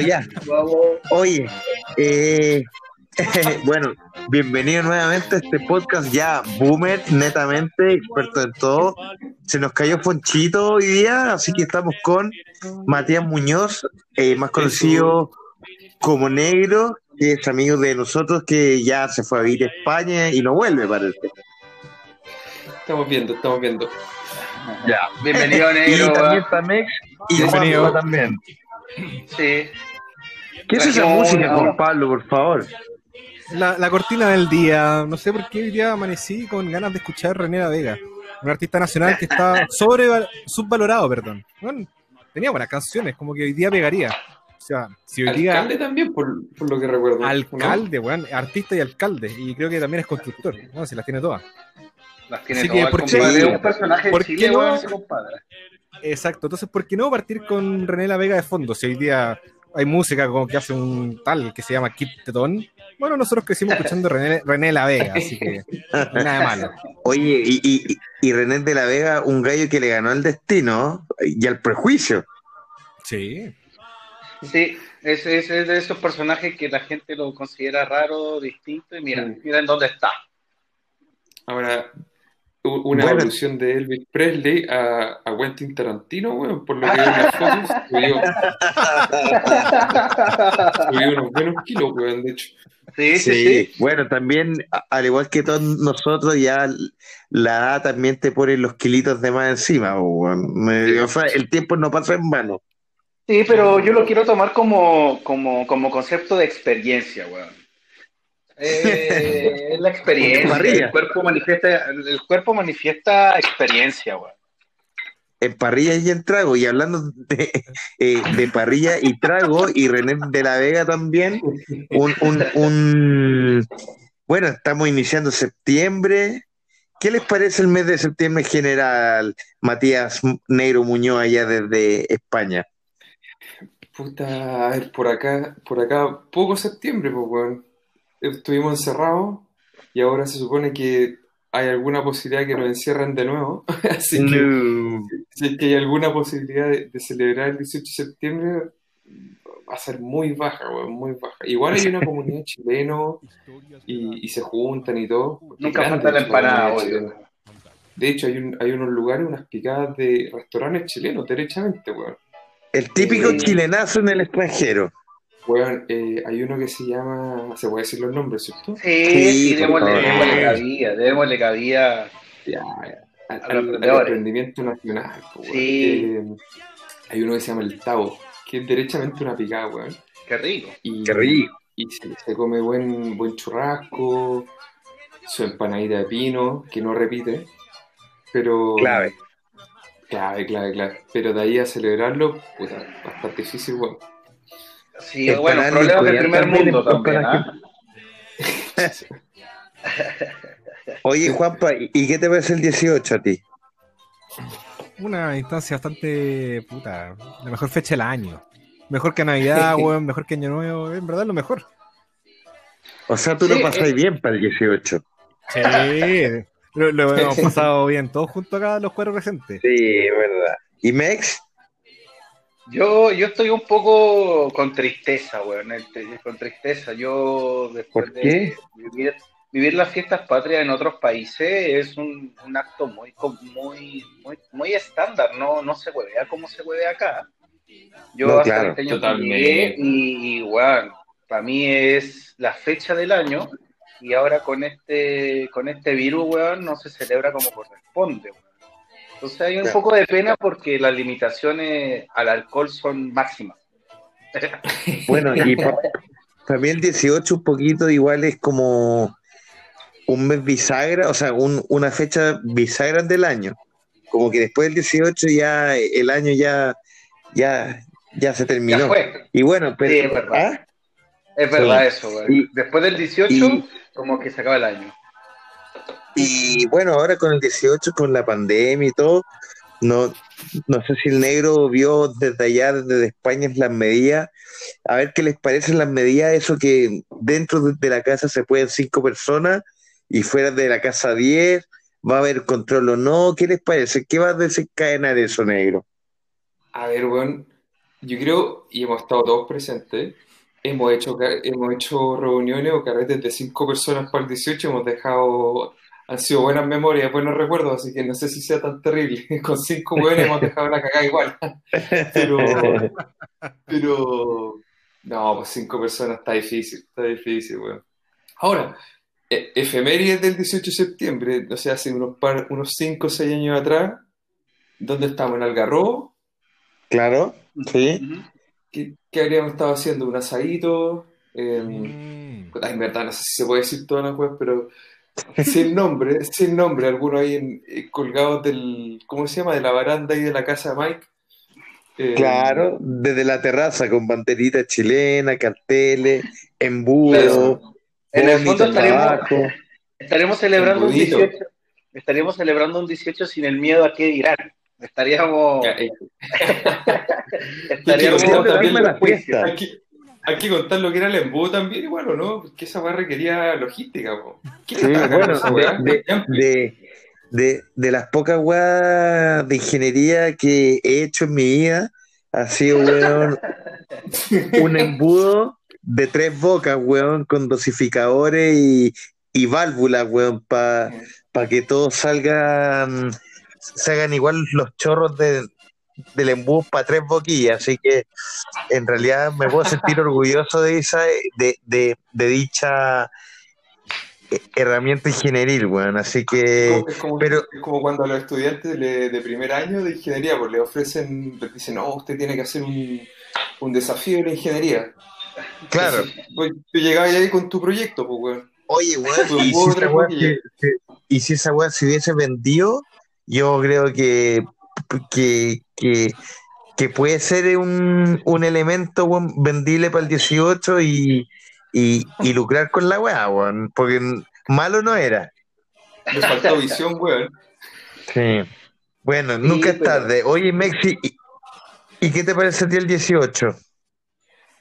Ya. Oye, eh, bueno, bienvenido nuevamente a este podcast ya boomer, netamente, experto en todo. Se nos cayó Fonchito hoy día, así que estamos con Matías Muñoz, eh, más conocido como Negro, que es amigo de nosotros, que ya se fue a vivir a España y no vuelve, parece. Estamos viendo, estamos viendo. Ya, bienvenido Negro. Y también está Mex y Bienvenido. También. Sí. ¿Qué es esa música, Juan Pablo, por favor? La, la cortina del día. No sé por qué hoy día amanecí con ganas de escuchar René La Vega, un artista nacional que está sobre subvalorado, perdón. Bueno, tenía buenas canciones, como que hoy día pegaría. O sea, si hoy día Alcalde también, por, por lo que recuerdo. ¿no? alcalde, weón, artista y alcalde, y creo que también es constructor, no, si las tiene todas. Las tiene Así todas, que, ¿por qué- un personaje ¿por Chile, qué no? weón, ese compadre. Exacto, entonces, ¿por qué no partir con René La Vega de fondo? Si hoy día hay música como que hace un tal que se llama Kid Tetón. Bueno, nosotros crecimos escuchando René, René La Vega, así que nada de malo. Oye, y, y, y René de la Vega, un gallo que le ganó al destino y al prejuicio. Sí. Sí, es, es, es de esos personajes que la gente lo considera raro, distinto, y mira, Mm. mira en dónde está. Ahora, una Bueno. evolución de Elvis Presley a, a Quentin Tarantino, weón, por lo que veo en las fotos, subió, subió unos buenos kilos, weón, de hecho. Sí, sí, sí. Bueno, también, al igual que todos nosotros, ya la edad también te pone los kilitos de más encima. weón. O sea, el tiempo no pasa en vano. Sí, pero yo lo quiero tomar como, como, como concepto de experiencia, weón. Eh, es la experiencia. El cuerpo manifiesta, el cuerpo manifiesta experiencia, weón. En parrilla y en trago. Y hablando de, eh, de parrilla y trago, y René de la Vega también, un, un, un- Bueno, estamos iniciando septiembre. ¿Qué les parece el mes de septiembre en general, Matías Negro Muñoz, allá desde España? Puta, a ver, por acá, por acá, poco septiembre, pues, weón. Estuvimos encerrados y ahora se supone que hay alguna posibilidad que nos encierren de nuevo. Así que, No. si es que hay alguna posibilidad de, de celebrar el 18 de septiembre, va a ser muy baja, weón, muy baja. Igual hay una comunidad chileno y, y se juntan y todo. Nunca falta la empanada. De hecho, hay, un- hay unos lugares, unas picadas de restaurantes chilenos, derechamente, weón. El típico Eh, chilenazo en el extranjero. Weón, eh, hay uno que se llama, se puede decir los nombres, ¿cierto? Sí, Sí, sí, démosle, favor. démosle cabida, démosle cabida. Ya, ya. Al, emprendimiento nacional, po. Sí. Eh, hay uno que se llama el Tao, que es derechamente una picada, weón. Qué rico. Y, Qué rico. Y se, se come buen, buen churrasco, su empanadita de pino, que no repite, pero... Clave. Clave, clave, clave. Pero de ahí a celebrarlo, puta, bastante difícil, weón. Sí, bueno, problemas del primer mundo también, ¿ah? Oye, Juanpa, ¿y qué te parece el 18 a ti? Una instancia bastante puta, la mejor fecha del año. Mejor que Navidad, weón, mejor que Año Nuevo, en verdad lo mejor. O sea, tú Sí, lo pasás eh. bien para el 18. Sí, lo, lo hemos pasado bien todos juntos acá, los cuatro presentes. Sí, verdad. ¿Y Mex? Yo, yo estoy un poco con tristeza, weón, este, con tristeza. Yo, después ¿Por de vivir, vivir las fiestas patrias en otros países es un, un acto muy, com- muy, muy, muy estándar, no, no se huevea como se huevea acá. Yo No, hasta claro, este llegué y, y, weón, para mí es la fecha del año y ahora con este, con este virus, weón, no se celebra como corresponde, weón. Entonces hay un Claro. poco de pena porque las limitaciones al alcohol son máximas. Bueno, y para mí el 18 un poquito igual es como un mes bisagra, o sea, un- una fecha bisagra del año. Como que después del 18 ya el año ya, ya, ya se Ya terminó. fue. Y bueno, pero... Sí, es verdad. ¿Ah? Es verdad Sí. eso, güey. Y- Después del 18, y- como que se acaba el año. Y bueno, ahora con el 18, con la pandemia y todo, no, no sé si el negro vio desde allá, desde España, las medidas. A ver qué les parecen las medidas, eso que dentro de, la casa se pueden cinco personas y fuera de la casa 10, va a haber control o no. ¿Qué les parece? ¿Qué va a desencadenar eso, negro? A ver, weón, yo creo, y hemos estado todos presentes, hemos hecho, hemos hecho reuniones o carretes de cinco personas para el 18, hemos dejado, han sido buenas memorias, buenos recuerdos, así que no sé si sea tan terrible. Con cinco hueones hemos dejado la cagada igual. Pero, pero, no, pues cinco personas está difícil, está difícil, weón. Ahora, e- efemérides del 18 de septiembre, o sea, hace unos, par, unos 5 o 6 años atrás, ¿dónde estamos? ¿En Algarrobo? Claro, sí. ¿Qué, qué habríamos estado haciendo? ¿Un asadito? Eh, Mm. ay, en verdad, no sé si se puede decir todas las cosas, pero sin nombre, sin nombre, algunos ahí en- eh, colgados del, ¿cómo se llama? De la baranda y de la casa de Mike. Eh, Claro, desde la terraza con banderita chilena, carteles, embudo, Claro. En el fondo estaremos, abajo. estaremos celebrando un Embudito. 18, estaríamos celebrando un 18 sin el miedo a qué dirán. Estaríamos, eh, estaríamos Quiero también la fiesta. Hay que contar lo que era el embudo también, igual, ¿o no? Porque esa weá requería logística, po. ¿Quién Sí, bueno, esa de, de, de, de las pocas weas de ingeniería que he hecho en mi vida, ha sido, weón, un embudo de tres bocas, weón, con dosificadores y, y válvulas, weón, para que todos salgan, se hagan igual los chorros de, del embudo para tres boquillas. Así que en realidad me puedo sentir orgulloso de esa, de, de, de dicha eh, herramienta ingenieril, weón. Así que, Es como, pero- es como cuando a los estudiantes le- de primer año de ingeniería pues, le ofrecen, les dicen, no, usted tiene que hacer un, un desafío de la ingeniería. claro. Pues, tú llegabas ahí con tu proyecto, pues, weón. Oye, weón, y si y si esa weá se hubiese vendido, yo creo que, que, que, que puede ser un, un elemento vendible para el 18 y, y, y lucrar con la weá, weón, porque malo no era. Le faltó visión, weón. Sí. Bueno, nunca es pero- tarde. Oye, Mexi, ¿y, y qué te parece a ti el 18?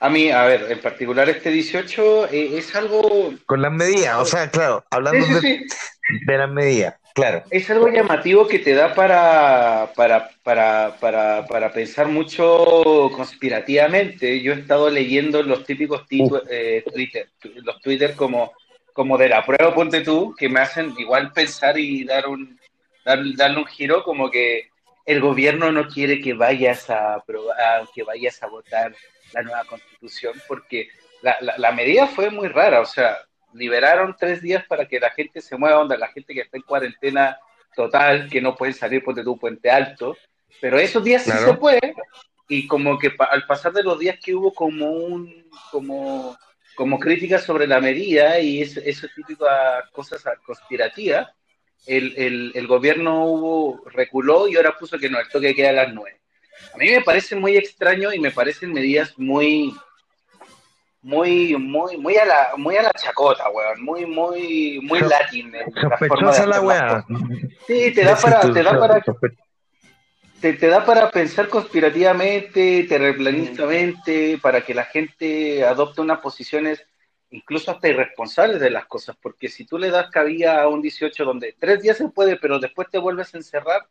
A mí, a ver, en particular este 18 eh, es algo, Con las medidas, o sea, claro, hablando sí, sí, de, sí. de las medidas, claro. Es algo llamativo que te da para, para, para, para, para pensar mucho conspirativamente. Yo he estado leyendo los típicos titu- eh, Twitter, los Twitter como, como de la prueba, ponte tú, que me hacen igual pensar y dar un, dar- darle un giro como que el gobierno no quiere que vayas a que vayas a votar la nueva constitución porque la, la, la medida fue muy rara, o sea, liberaron tres días para que la gente se mueva, onda, la gente que está en cuarentena total, que no pueden salir por tu puente alto, pero esos días sí Claro. se puede, y como que pa- al pasar de los días que hubo como un, como, como críticas sobre la medida y eso, eso típicas cosas conspirativas, el, el, el gobierno hubo, reculó y ahora puso que no, el toque queda a las nueve. A mí me parece muy extraño y me parecen medidas muy, muy, muy, muy a la, muy a la chacota, weón, muy, muy, muy latín. en la Sospechosa la weá. Sí, te da para, te da para, te, te da para pensar conspirativamente, terraplanistamente, para que la gente adopte unas posiciones incluso hasta irresponsables de las cosas, porque si tú le das cabida a un 18 donde tres días se puede, pero después te vuelves a encerrar,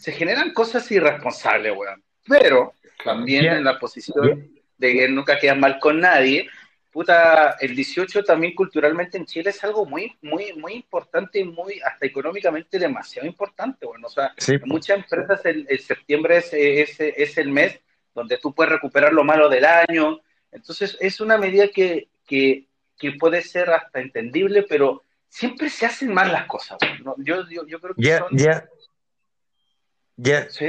se generan cosas irresponsables, weón. Pero también en la posición de que nunca quedas mal con nadie, puta, el 18 también culturalmente en Chile es algo muy, muy, muy importante y muy, hasta económicamente demasiado importante, bueno, o sea, Sí, en muchas empresas el, el septiembre es, es, es el mes donde tú puedes recuperar lo malo del año, entonces es una medida que, que, que puede ser hasta entendible, pero siempre se hacen mal las cosas, ¿no? yo, yo, yo creo que son... ya, Sí,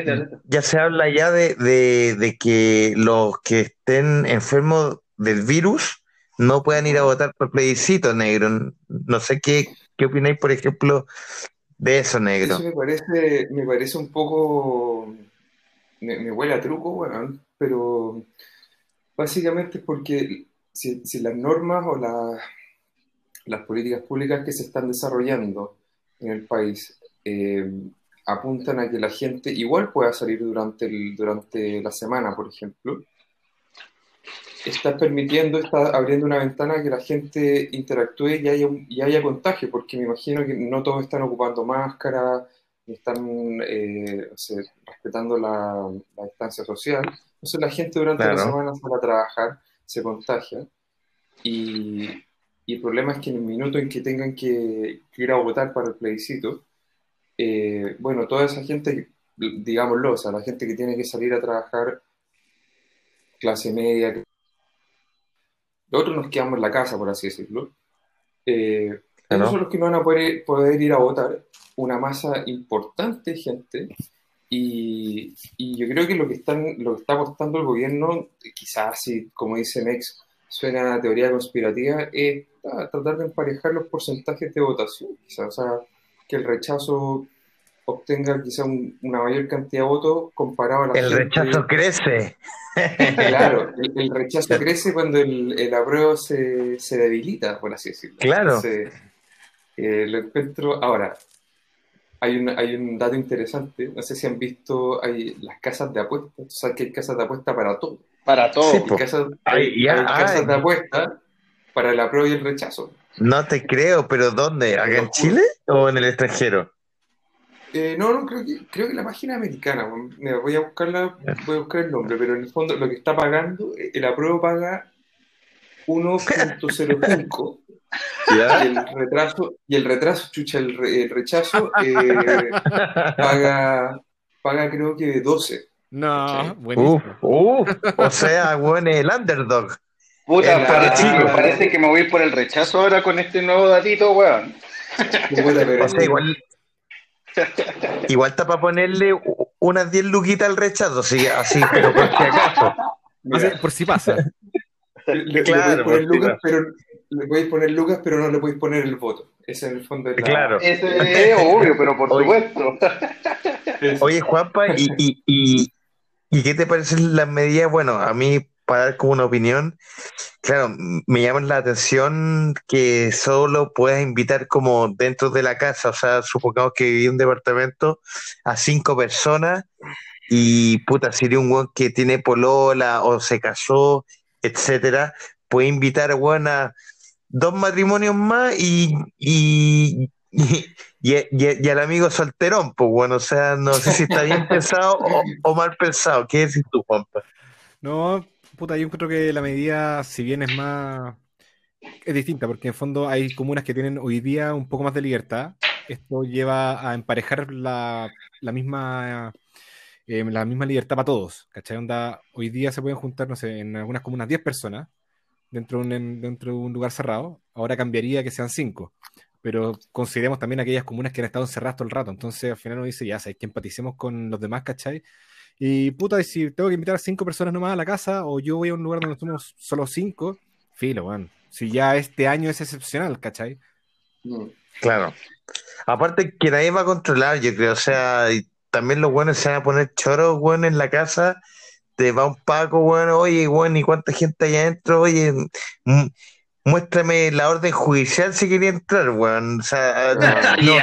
ya se habla ya de, de, de que los que estén enfermos del virus no puedan ir a votar por plebiscito, negro. No sé qué, qué opináis, por ejemplo, de eso, negro. Eso me parece, me parece un poco. Me, me huele a truco, weón, pero básicamente es porque si, si las normas o la- las políticas públicas que se están desarrollando en el país eh, apuntan a que la gente igual pueda salir durante, el, durante la semana, por ejemplo, está permitiendo, está abriendo una ventana que la gente interactúe y haya, y haya contagio, porque me imagino que no todos están ocupando máscara, ni están eh, o sea, respetando la, la distancia social. Entonces la gente durante la Claro. semana sale a trabajar, se contagia y, y el problema es que en el minuto en que tengan que, que ir a votar para el plebiscito, eh, bueno, toda esa gente, digámoslo, o sea, la gente que tiene que salir a trabajar, clase media, nosotros nos quedamos en la casa, por así decirlo. Eh, Claro. Esos son los que no van a poder, poder ir a votar, una masa importante de gente, y, y yo creo que lo que, están, lo que está apostando el gobierno, quizás si, como dice Mex, suena a teoría conspirativa, es ah, tratar de emparejar los porcentajes de votación, quizás, o sea, que el rechazo obtenga quizá un- una mayor cantidad de votos comparado a la El gente- rechazo crece. Claro, el, el rechazo crece cuando el, el apruebo se, se debilita, por así decirlo. Claro. Entonces, eh, lo encuentro. Ahora, hay un, hay un dato interesante. No sé si han visto hay las casas de apuestas. Tú sabes que hay casas de apuestas para todo. Para todo. Sí, Hay casas, Ay, hay- ya, hay casas ay. de apuestas para el apruebo y el rechazo. No te creo, pero ¿dónde? ¿Acá en Chile o en el extranjero? Eh, no, no, creo que, creo que la página americana. Mira, voy a buscarla, voy a buscar el nombre, pero en el fondo lo que está pagando, eh, el apruebo paga 1.05 y el retraso, y el retraso, chucha, el, re- el rechazo eh, paga, paga creo que 12. No, ¿Cachai? buenísimo. Uf. O sea, bueno, el underdog. Puta, En la- parece, chico. parece que me voy por el rechazo ahora con este nuevo datito, weón. Puta, pero O sea, igual. Igual está para ponerle unas 10 luquitas al rechazo, así, así pero por si acaso. por si pasa. le, le Claro, podéis poner Lucas, pero le podéis poner Lucas, pero no le podéis poner el voto. Ese en el fondo es la- Claro. Eso es obvio, pero por Oye. supuesto. es- Oye, Juanpa, ¿y, y, y, y qué te parecen las medidas? Bueno, a mí, para dar como una opinión, claro, me llama la atención que solo puedas invitar como dentro de la casa, o sea, supongamos que viví un departamento a cinco personas y puta, si eres un weón que tiene polola o se casó, etcétera, puede invitar, weón, a dos matrimonios más y, y, y, y- y- y al amigo solterón, pues bueno, o sea, no sé si está bien pensado o, o mal pensado. ¿Qué decís tú, Juanpa? No, puta, yo encuentro que la medida, si bien es más, es distinta, porque en fondo hay comunas que tienen hoy día un poco más de libertad. Esto lleva a emparejar la, la misma, eh, la misma libertad para todos, ¿cachai? Hoy día se pueden juntar, no en algunas comunas 10 personas dentro de un, en- dentro de un lugar cerrado. Ahora cambiaría que sean 5. Pero consideremos también aquellas comunas que han estado encerradas todo el rato. Entonces, al final uno dice, ya, sabes que empaticemos con los demás, ¿cachai? Y puta, y si tengo que invitar a cinco personas nomás a la casa, o yo voy a un lugar donde somos solo cinco, filo, weón. Si ya este año es excepcional, ¿cachai? Mm. Claro. Aparte que nadie va a controlar, yo creo, o sea, y también los buenos se van a poner choros, bueno, en la casa, te va un Paco, bueno, oye, bueno, ¿y cuánta gente hay adentro? Oye, mm, muéstrame la orden judicial si quería entrar, weón. O sea, no,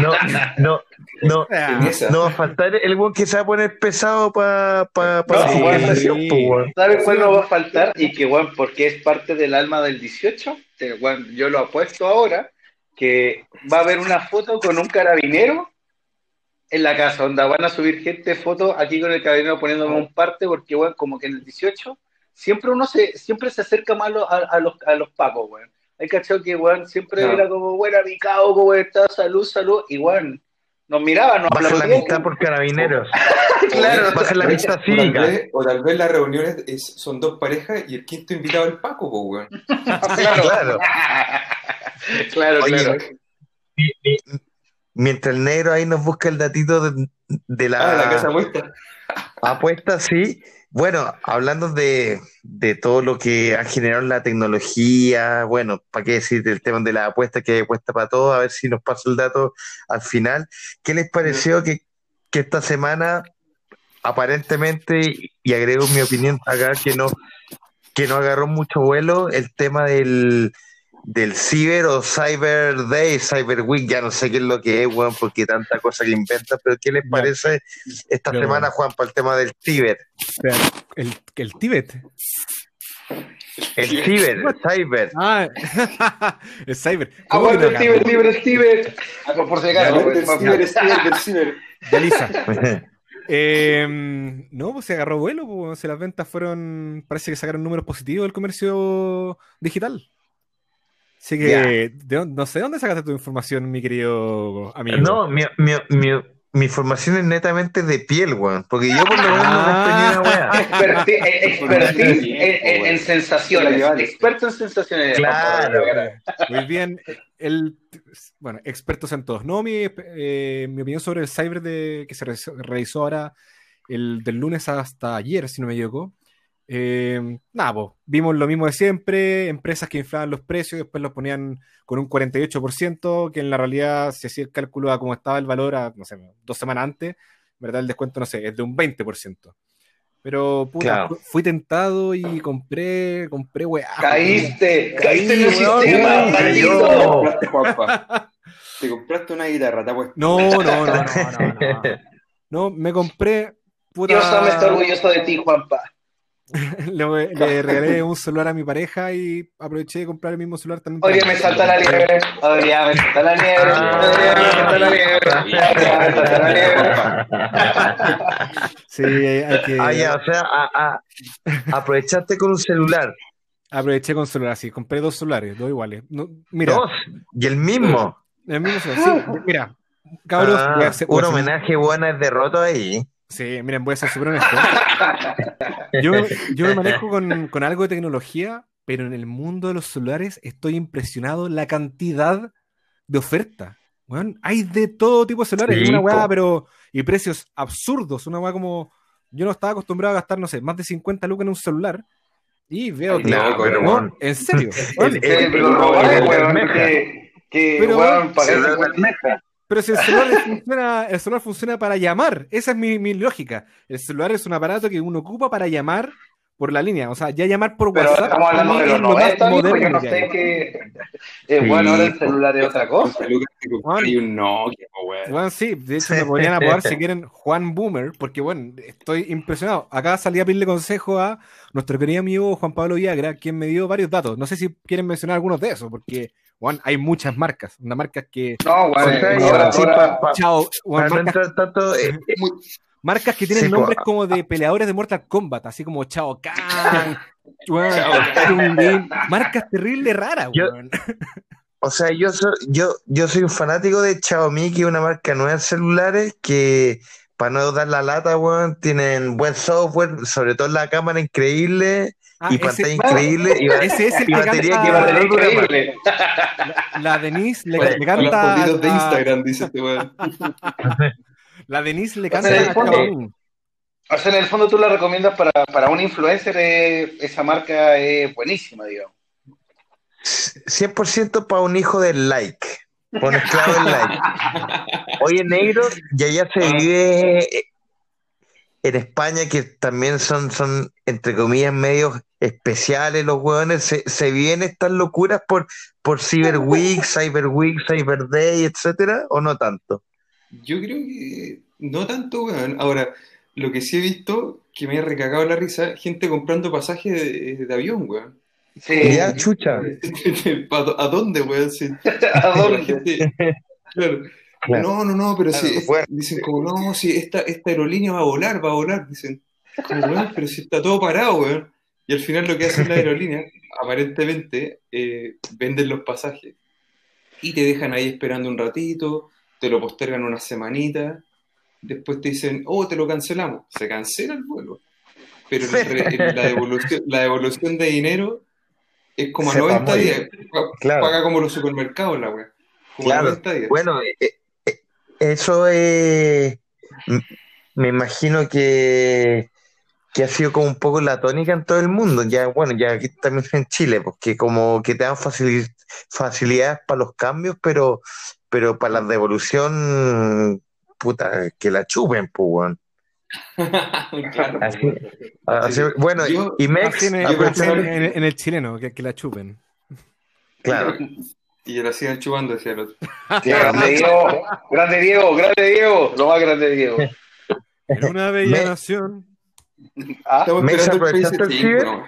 no, no, no, no, esa. no va a faltar el weón que se va a poner pesado para pa, pa No, la sí, conversación, sí. weón. ¿Sabes cuál no va a faltar? Y que, weón, porque es parte del alma del 18, que, weón, yo lo apuesto ahora, que va a haber una foto con un carabinero en la casa, donde van a subir gente fotos aquí con el carabinero poniéndome un parte, porque, weón, como que en el 18 siempre uno se, siempre se acerca más a, los- a, a los, a los pacos, weón. Hay cachado que, weón, siempre No. era como, weón, picado, como está, salud, salud, y, weón, nos miraban, nos Baja la amistad por carabineros. Claro. Baja la amistad O tal, cívica. vez, o tal vez las reuniones es- son dos parejas y el quinto invitado es el Paco, weón. claro. Claro. claro, Oye, Mientras el negro ahí nos busca el datito de, de Ah, la la casa puesta. apuesta, sí. Bueno, hablando de, de todo lo que ha generado la tecnología, bueno, ¿para qué decir del tema de la apuesta que hay apuesta para todo? A ver si nos pasa el dato al final. ¿Qué les pareció que, que esta semana, aparentemente, y agrego mi opinión acá, que no, que no agarró mucho vuelo, el tema del, del Cyber o Cyber Day, Cyber Week, ya no sé qué es lo que es, weón, porque tanta cosa que inventan, pero ¿qué les Ya. parece esta Pero- semana, Juan, para el tema del Ciber? Espera, el, el Tíbet. El ciber, el cyber. Ah, el cyber. ¿Cómo que Aguanta no Steven, acá? Steven, Steven. Ah, por- si acaso. Ciber. Ya, Lisa. Eh, no, pues se agarró vuelo, pues si las ventas fueron, parece que sacaron números positivos del comercio digital. Así que, Ya. ¿de dónde- no sé dónde sacaste tu información, mi querido amigo. No, mi, mi, mi, mi formación es netamente de piel, weón. Porque yo por lo menos no compré ni una weá. Experti- eh, expertise en, en- en sensaciones. Experto en sensaciones. Claro. Muy bien, el, bueno, expertos en todos. No, mi, eh, mi opinión sobre el cyber de, que se realizó, realizó ahora el, del lunes hasta ayer, si no me equivoco. Eh, nada, vimos lo mismo de siempre, empresas que inflaban los precios y después los ponían con un 48%, que en la realidad, si hacía el cálculo a cómo estaba el valor a, no sé, dos semanas antes, ¿verdad? El descuento, no sé, es de un 20%. Pero, puta, Claro. fui tentado y compré, compré weá. Caíste, caíste en el sistema, maldito. Te compraste, Juanpa. Te compraste una guitarra, te apuesto. No, no, no, no, no, no. No, me compré. Puta, Dios me está orgulloso de ti, Juanpa. le, le regalé un celular a mi pareja y aproveché de comprar el mismo celular también. Día me salta la liebre. Hoy día me salta la liebre. Hoy día me salta la liebre. Hoy día me salta la liebre. Sí, hay que. Ah, ya, o sea, a- a- aprovechaste con un celular. Aproveché con celular, sí. Compré dos celulares, dos iguales. No, mira, Dos. Y el mismo. el mismo celular. Sí, mira, cabros, Ah, voy a hacer- voy un a hacer- homenaje bueno es derroto ahí. Sí, miren, voy a ser súper honesto. Yo, me- yo me manejo con, con algo de tecnología, pero en el mundo de los celulares estoy impresionado la cantidad de oferta. Weón, hay de todo tipo de celulares, Sí, y una weá, pero y precios absurdos, una weá como yo no estaba acostumbrado a gastar, no sé, más de 50 lucas en un celular y veo Ay, que pero no, bueno. en serio. El- el- el- que, que, Pero, weón, weón, pagué se da 50 meses. Pero si el celular funciona, el celular funciona para llamar, esa es mi, mi lógica. El celular es un aparato que uno ocupa para llamar por la línea, o sea, ya llamar por Pero WhatsApp estamos hablando de los es lo más 90, amigo, yo no que sé hay. qué. Eh, bueno, ahora el celular es otra cosa. Compré un Nokia. Bueno, sí, de hecho me podrían apodar si quieren Juan Boomer, porque bueno, estoy impresionado. Acá salí a pedirle consejo a nuestro querido amigo Juan Pablo Viagra, quien me dio varios datos. No sé si quieren mencionar algunos de esos, porque bueno, hay muchas marcas, unas marcas que No, chao, marcas que tienen Sí, po. nombres como de peleadores de Mortal Kombat, así como Chao Kahn, marcas terribles raras, Yo- weón. o sea, yo soy, yo, yo soy un fanático de Xiaomi, que es una marca nueva de celulares que, para no dar la lata, weón, tienen buen software, sobre todo la cámara increíble Ah, y ese, pantalla increíble. Y, ese es el y que batería canta- que Iba a va tener a durar más. increíble. la Denise le, Oye, le Con canta los de a- Instagram, dice este weón. la Denise le O sea, canta en el fondo-. O sea, en el fondo tú la recomiendas para, para un influencer, eh, esa marca es buenísima, digamos. 100% para un hijo del like. Con esclavo del like. Oye, negro, y allá se Ah. vive en España, que también son, son entre comillas, medios especiales los hueones. Se, se viven estas locuras por, por Cyber Week, Cyber Week, Cyber Day, etcétera, o no tanto. Yo creo que no tanto, weón. Ahora, lo que sí he visto, que me ha recagado la risa, gente comprando pasajes de, de avión, weón. Sí. Ya, chucha. ¿A dónde, weón? Sí. ¿A dónde? Claro. Claro. No, no, no, pero Claro, sí, bueno. dicen como, no, sí, esta, esta aerolínea va a volar, va a volar, dicen. Como, pero si está todo parado, weón. Y al final lo que hacen las aerolíneas, aparentemente, eh, venden los pasajes y te dejan ahí esperando un ratito, te lo postergan una semanita, después te dicen, oh, te lo cancelamos. Se cancela el vuelo. Pero el re- el- la, devolución, la devolución de dinero es como a Se va 90 muy días. Claro. Paga como los supermercados la weá. Como a Claro. 90 días. Bueno, eh, eh, eso es, m- me imagino que, que ha sido como un poco la tónica en todo el mundo, ya bueno, ya aquí también en Chile, porque como que te dan facili- facilidades para los cambios, pero, pero para la devolución, puta, que la chupen, pues, weón. Claro, Así- weón. Así- Sí. bueno, Yo- y Mex, Así en, el- yo así en- personalmente- en- en el chileno, que, que la chupen. claro, Y que la sigan chupando, decía el otro. Grande Diego, grande Diego, grande Diego, lo más grande Diego. En una bella Me- nación. Ah, Estamos ¿Me esperando el aprovechaste el PS5, ciber? ¿no?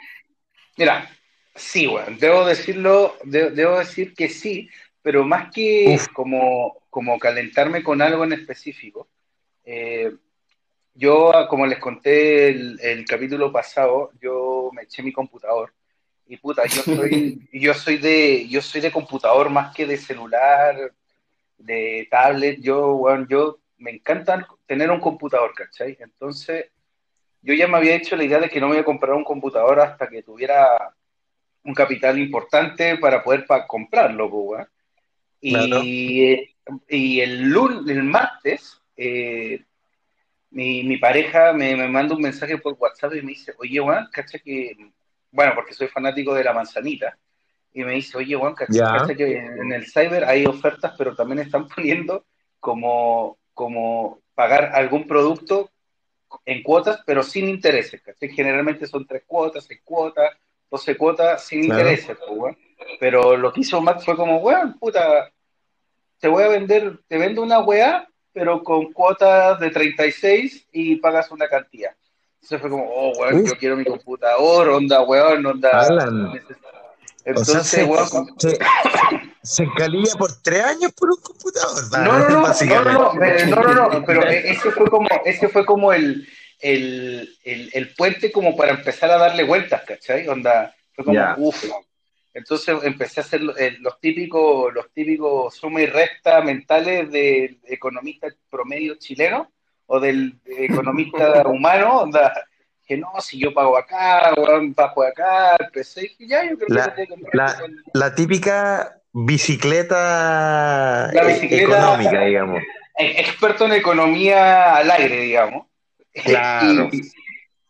Mira, Sí, weón, debo decirlo, de- debo decir que sí, pero más que Uf. como, como calentarme con algo en específico, eh, yo, ah, como les conté el, el capítulo pasado, yo me eché mi computador y puta, yo soy, yo soy de, yo soy de computador más que de celular, de tablet, yo, weón, yo me encanta tener un computador, ¿cachai? Entonces, yo ya me había hecho la idea de que no me iba a comprar un computador hasta que tuviera un capital importante para poder pa- comprarlo. Claro. Y, el, lun- el martes, eh, mi, mi pareja me, me manda un mensaje por WhatsApp y me dice, oye, Juan, cacha que, bueno, porque soy fanático de la manzanita, y me dice, oye, Juan, cacha, cacha que en el cyber hay ofertas, pero también están poniendo como, como pagar algún producto en cuotas, pero sin intereses, ¿cachai? Generalmente son tres cuotas, seis cuotas, doce cuotas sin Claro. intereses, pues. Pero lo que hizo Max fue como, weón, puta, te voy a vender, te vendo una weá, pero con cuotas de 36 y pagas una cantidad. Entonces fue como, oh, weón, Uf. yo quiero mi computador, onda, weón, onda. Alan. Entonces, o sea, se, weón, se, se por tres años por un computador. No, no, no, no, no, no, no, no, pero ese fue como, ese fue como el, el, el, el puente como para empezar a darle vueltas, ¿cachai? Onda, fue como, Ya. uff. Entonces empecé a hacer lo- los típicos, los típicos suma y resta mentales del economista promedio chileno o del economista humano, onda, que no, si yo pago acá, bajo acá, empecé, y dije, ya, yo creo que La- comprar la- La típica bicicleta, La eh, bicicleta- económica, digamos. eh, experto en economía al aire, digamos. Claro. Y,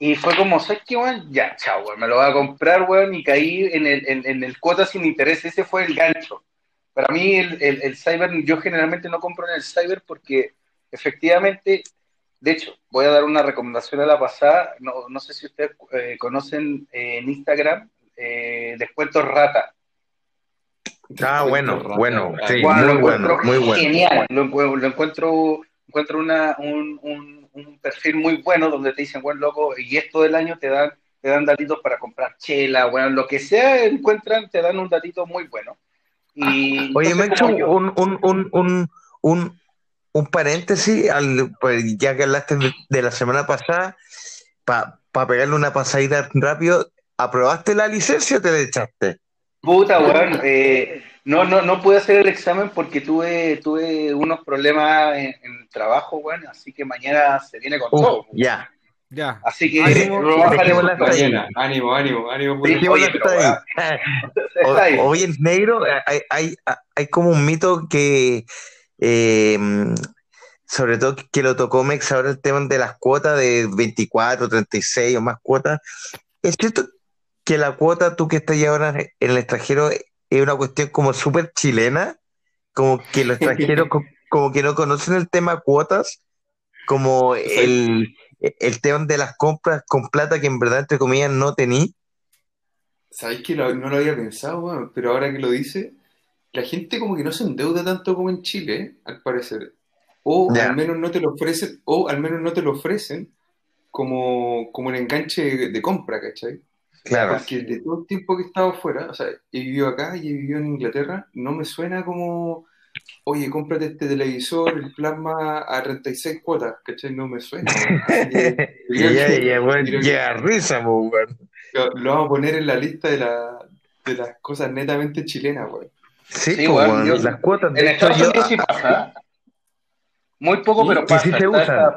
y fue como, ¿sabes qué, weón? Ya, chao, weón, me lo voy a comprar, weón, y caí en el, en, en el cuota sin interés. Ese fue el gancho. Para mí, el, el, el cyber, yo generalmente no compro en el cyber porque efectivamente, de hecho, voy a dar una recomendación a la pasada. No, no sé si ustedes eh, conocen eh, en Instagram, eh, descuentos rata. Ah, bueno, bueno, sí, Bueno, muy bueno, muy bueno. Genial, lo, lo encuentro, encuentro una, un, un, un perfil muy bueno donde te dicen, buen loco, y esto del año te dan, te dan datitos para comprar chela, bueno, lo que sea encuentran, te dan un datito muy bueno. Y Oye, entonces, me he hecho como yo- un, un, un, un, un, un paréntesis, al, pues, ya que hablaste de, la semana pasada, para pegarle una pasadita rápido, ¿aprobaste la licencia o te la echaste? Puta, weón, eh, no, no, no pude hacer el examen porque tuve, tuve unos problemas en, en el trabajo, weón, así que mañana se viene con Uf, todo. ya. Ya. Así que Ánimo. Mañana, ánimo, ánimo, ánimo. por Sí, el- Dejémoslo oye, pero, hasta ahí. Está ahí. O- Oye, en negro, hay, hay, hay como un mito que, eh, sobre todo que lo tocó Mex ahora el tema de las cuotas de 24, 36 o más cuotas. ¿Es cierto que la cuota, tú que estás ya ahora en el extranjero, es una cuestión como súper chilena? Como que los extranjeros co- como que no conocen el tema cuotas, como el, el tema de las compras con plata que en verdad, entre comillas, no tení. ¿Sabéis que no lo había pensado? Pero ahora que lo dice, la gente como que no se endeuda tanto como en Chile, ¿eh? al parecer. O al menos no te lo ofrecen, o al menos no te lo ofrecen como, como un enganche de, de compra, ¿cachai? Claro. Porque de todo el tiempo que he estado fuera, o sea, he vivido acá y he vivido en Inglaterra, no me suena como, oye, cómprate este televisor, el plasma a 36 cuotas, ¿cachai? No me suena. Ya, ya, bueno, ya, risa, po, weón. lo, lo vamos a poner en la lista de, la, de las cosas netamente chilenas, güey. Sí, Sí, po, weón, weón, yo- las cuotas. De En hecho, Estados yo, Unidos sí pasa. Muy poco, Sí, pero pasa. sí se usa.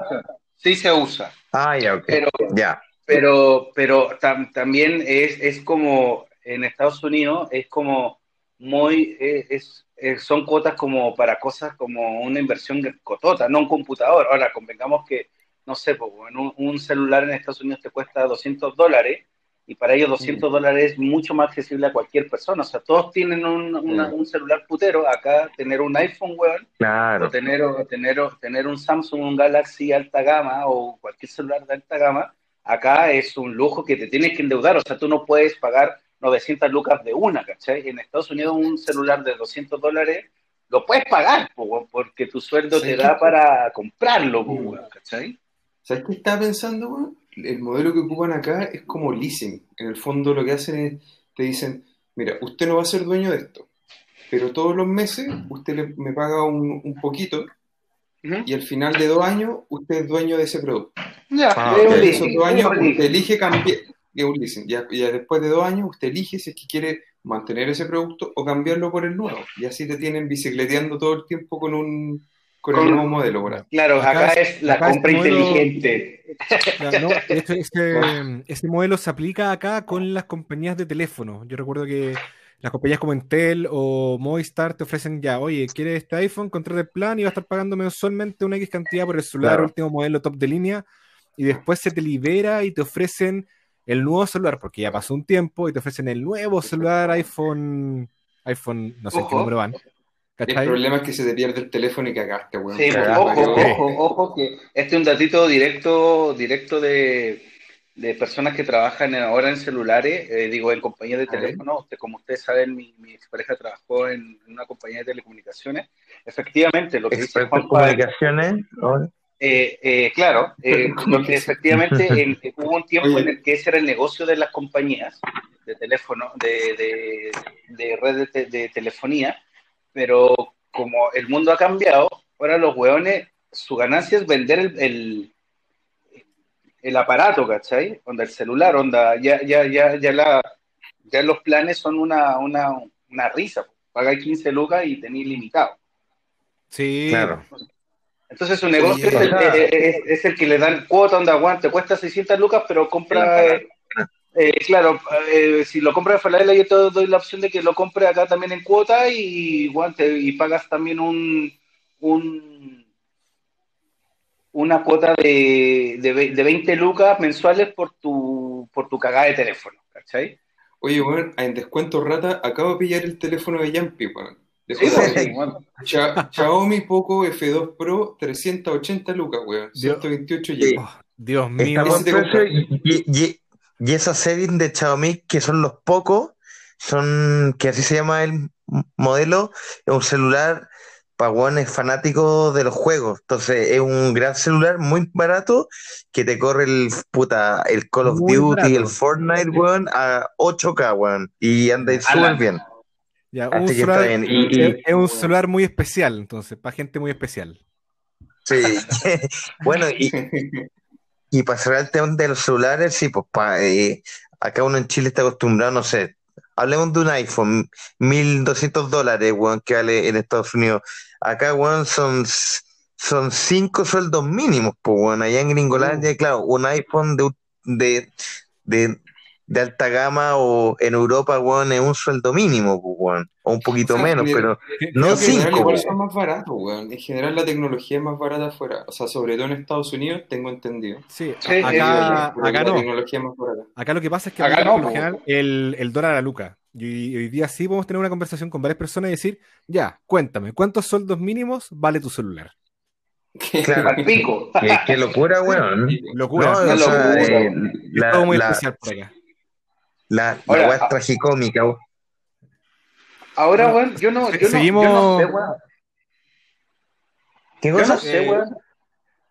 Sí se usa. ah, ya, ok. Pero, Ya. Pero, pero tam- también es, es como en Estados Unidos, es como muy, eh, es, es- son cuotas como para cosas como una inversión cotota, no un computador. Ahora, convengamos que, no sé, un, un celular en Estados Unidos te cuesta 200 dólares y para ellos 200 dólares es mucho más accesible a cualquier persona. O sea, todos tienen un, una- un celular putero. Acá tener un iPhone, weón, Claro. o tener, o tener, o tener un Samsung, un Galaxy alta gama o cualquier celular de alta gama, acá es un lujo que te tienes que endeudar. O sea, tú no puedes pagar 900 lucas de una, ¿cachai? En Estados Unidos un celular de 200 dólares lo puedes pagar, po, porque tu sueldo te que- da para comprarlo, po, Mm. ¿cachai? ¿Sabes qué estaba pensando? El modelo que ocupan acá es como leasing. En el fondo lo que hacen es te dicen, mira, usted no va a ser dueño de esto, pero todos los meses usted le- me paga un, un poquito Y al final de dos años usted es dueño de ese producto. Ya, Ah, es un ok. Y leasing, esos dos años usted elige cambiar. Ya, ya después de dos años usted elige si es que quiere mantener ese producto o cambiarlo por el nuevo. Y así te tienen bicicleteando todo el tiempo con un con el nuevo modelo. ahí. Claro, Acá acá, es- la acá este compra modelo- inteligente. Ya, no, de hecho, este, este modelo se aplica acá con las compañías de teléfono. Yo recuerdo que las compañías como Entel o Movistar te ofrecen ya, oye, ¿quieres este iPhone? Contrata el plan y va a estar pagando mensualmente una X cantidad por el celular, Claro. último modelo top de línea, y después se te libera y te ofrecen el nuevo celular, porque ya pasó un tiempo, y te ofrecen el nuevo celular iPhone, iPhone, no sé en qué Ojo. número van. El ¿Cachai? problema es que se te pierde el teléfono y cagaste, weón. Sí, ojo, ojo, ojo, que este es un datito directo, directo de, de personas que trabajan ahora en celulares, eh, digo, en compañías de teléfono. Usted, como ustedes saben, mi, mi expareja trabajó en, una compañía de telecomunicaciones. Efectivamente, lo que dice Juanpa, comunicaciones. ¿no? eh, eh, claro, eh, lo que efectivamente en- hubo un tiempo en el que ese era el negocio de las compañías de teléfono, de, de, de red de, te- de telefonía, pero como el mundo ha cambiado, ahora los hueones, su ganancia es vender el, el, el aparato, ¿cachai? Onda el celular, onda, ya, ya, ya, ya, la, ya los planes son una, una, una risa. Pagáis 15 lucas y tenéis limitado. Sí, Claro. Entonces su negocio es, el, es- es el que le dan cuota, onda, aguante, cuesta 600 lucas, pero compra, eh, eh, claro, eh, si lo compras en Falabella yo te doy la opción de que lo compre acá también en cuota y guante, y pagas también un, un una cuota de, de, de 20 lucas mensuales por tu, por tu cagada de teléfono, ¿cachai? Oye, weón, en descuento rata, acabo de pillar el teléfono de Yampi, weón. Sí, sí, bueno. Cha- Xiaomi Poco F2 Pro, 380 lucas, weón. Dios. 128 Sí. GB. Oh, Dios mío. Te precio y, y, y- esas series de Xiaomi, que son los pocos, son, que así se llama el modelo, es un celular para guanes fanáticos de los juegos. Entonces, es un gran celular muy barato que te corre el puta, el Call of Muy Duty, barato. el Fortnite, weón, a 8K, weón. Y anda súper bien. Ya, un celular- bien. Y- y- es, es un celular muy especial, entonces, para gente muy especial. Sí. bueno, y, Y para cerrar el tema de los celulares, sí, pues pa- eh, acá uno en Chile está acostumbrado, no sé, hablemos de un iPhone, 1200 dólares, weón, que vale en Estados Unidos. Acá, weón, son, son cinco sueldos mínimos, pues, weón. Allá en Gringolandia, claro, un iPhone de, de, de, de alta gama o en Europa, weón, es un sueldo mínimo, pues, weón. O un poquito O sea, menos, pero no cinco, igual son más baratos, weón. En general la tecnología es más barata afuera. O sea, sobre todo en Estados Unidos, tengo entendido. Sí, Sí, acá, acá la no. tecnología es más barata. Acá lo que pasa es que Acá acá, no, por lo po. general el, el dólar a la luca. Y hoy día sí podemos tener una conversación con varias personas y decir, ya, cuéntame, ¿cuántos sueldos mínimos vale tu celular? Claro. Al pico. Qué, qué locura, weón. Locura. No, Una o sea, locura, eh, la, todo muy la, especial por acá. La, la Ahora, weá es ah, tragicómica, weón. Ahora, Bueno, weón, yo no, yo no, seguimos- yo no sé, weón. ¿Qué Yo no cosa? sé, Eh, weón.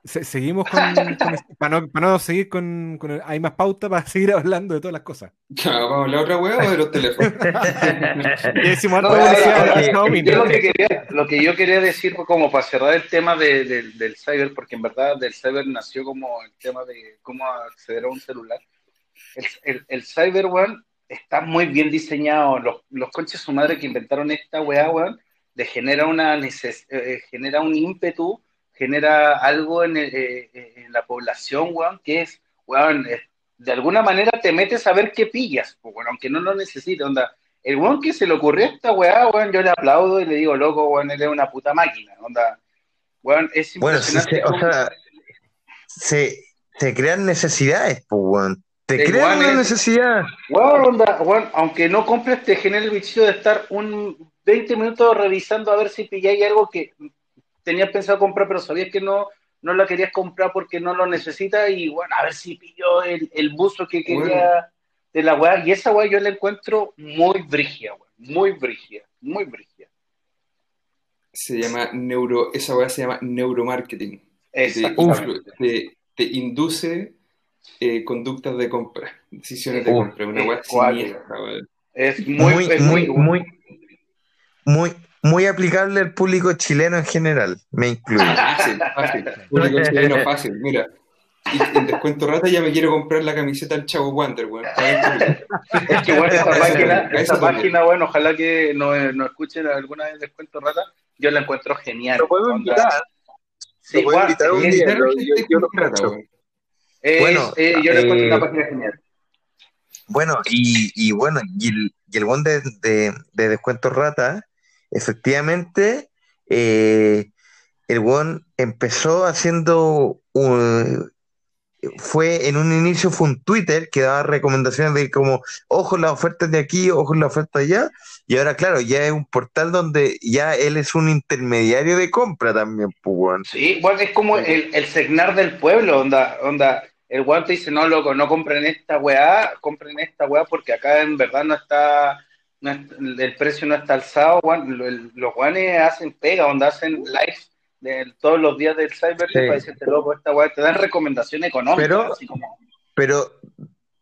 Se- seguimos con, con este- para, no, para no seguir con, con el- hay más pauta para seguir hablando de todas las cosas. Ya, ¿Vamos a hablar otra weá o de los teléfonos? Y decimos No, Xiaomi, yo lo ¿no? que quería, lo que yo quería decir fue como para cerrar el tema de- de- del cyber, porque en verdad del cyber nació como el tema de cómo acceder a un celular. El, el, el cyber, weón, está muy bien diseñado. Los, los conches su madre que inventaron esta weá, weón, le genera una neces eh, genera un ímpetu, genera algo en, el- eh, eh, en la población, weón, que es, weón, eh, de alguna manera te metes a ver qué pillas, pues, weón, aunque no lo necesites, onda. El weón que se le ocurrió esta weá, weón, yo le aplaudo y le digo, loco, weón, él es una puta máquina, onda. Weón, es Bueno, impresionante. se- o sea, se, te crean necesidades, pues, weón. Te De crean una necesidad. Weón, onda, weón, aunque no compres, te genera el bicho de estar un 20 minutos revisando a ver si pilláis algo que tenías pensado comprar, pero sabías que no, no la querías comprar porque no lo necesitas, y bueno, a ver si pilló el, el buzo que quería Bueno. de la weá. Y esa weá yo la encuentro muy brigia, weón, muy brigia, muy brigia. Se llama neuro, esa weá se llama neuromarketing. Te- te induce eh, conductas de compra, decisiones de compra. Una siniestra, weón. Es muy, muy, es muy, muy- muy, aplicable al público chileno en general, me incluyo. Fácil, fácil. Público chileno fácil, mira. Y en descuento rata ya me quiero comprar la camiseta del Chavo Wander, weón. Es que bueno, esa página, esa página, bueno, ojalá que nos no escuchen alguna vez descuento rata. Yo la encuentro genial. Lo puedo invitar. Sí, Lo puedo invitar un día. lo- yo- yo lo cacho. Es- Bueno, eh, yo encuentro eh, una página genial. Bueno, y, y bueno, y el, y el bond de, de, de descuento rata, efectivamente, eh, el bond empezó haciendo un, fue en un inicio fue un Twitter que daba recomendaciones de como, ojo las ofertas de aquí, ojo las ofertas de allá, y ahora claro, ya es un portal donde ya él es un intermediario de compra también, pues. Sí, bueno, es como el, el segnar del pueblo, onda, onda. El guante dice, no, loco, no compren esta weá, compren esta weá porque acá en verdad no está, no es- el precio no está alzado, Los guanes hacen pega, onda, hacen lives de, todos los días del cyber Sí. para decirte, loco, esta weá, te dan recomendación económica, Pero- así como, Pero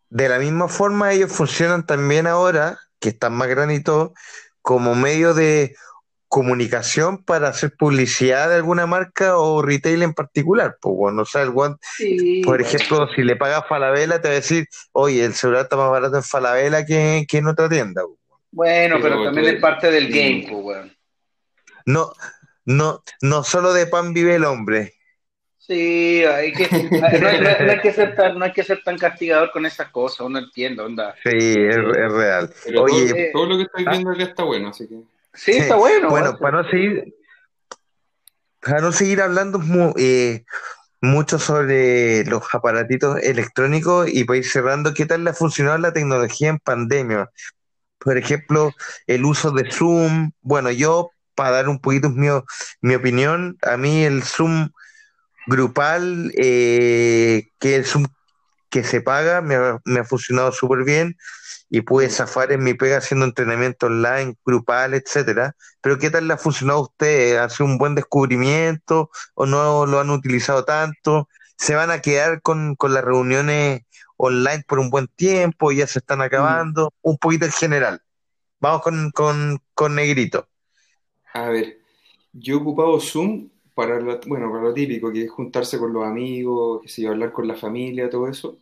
de la misma forma ellos funcionan también ahora, que están más grandes y todo, como medio de comunicación para hacer publicidad de alguna marca o retail en particular. Pues bueno, o sea, el guan- sí, por ejemplo, si le pagas Falabella, te va a decir, oye, el celular está más barato en Falabella que, que en otra tienda. pues. Bueno, pero Pero también tú- es parte del sí. game, pues. No, no, no solo de pan vive el hombre. Sí, hay que, no, hay- no hay- no hay que ser tan, no hay que ser tan castigador con esas cosas, uno entiende, onda. Sí, es, es real. Pero Oye, todo, eh, todo lo que estoy viendo acá está bueno, así que. Sí, está bueno. Bueno, weón. para no seguir, para no seguir hablando eh, mucho sobre los aparatitos electrónicos y para ir cerrando, ¿qué tal le ha funcionado la tecnología en pandemia? Por ejemplo, el uso de Zoom. Bueno, yo, para dar un poquito mi, mi opinión, a mí el Zoom grupal, eh, que el Zoom que se paga, me ha, me ha funcionado súper bien y pude zafar en mi pega haciendo entrenamiento online, grupal, etcétera. Pero ¿qué tal le ha funcionado a ustedes? ¿Ha sido un buen descubrimiento o no lo han utilizado tanto? ¿Se van a quedar con, con las reuniones online por un buen tiempo? ¿Ya se están acabando? Un poquito en general. Vamos con, con, con Negrito. A ver, yo he ocupado Zoom para lo, bueno, para lo típico, que es juntarse con los amigos, que sé yo, hablar con la familia, todo eso.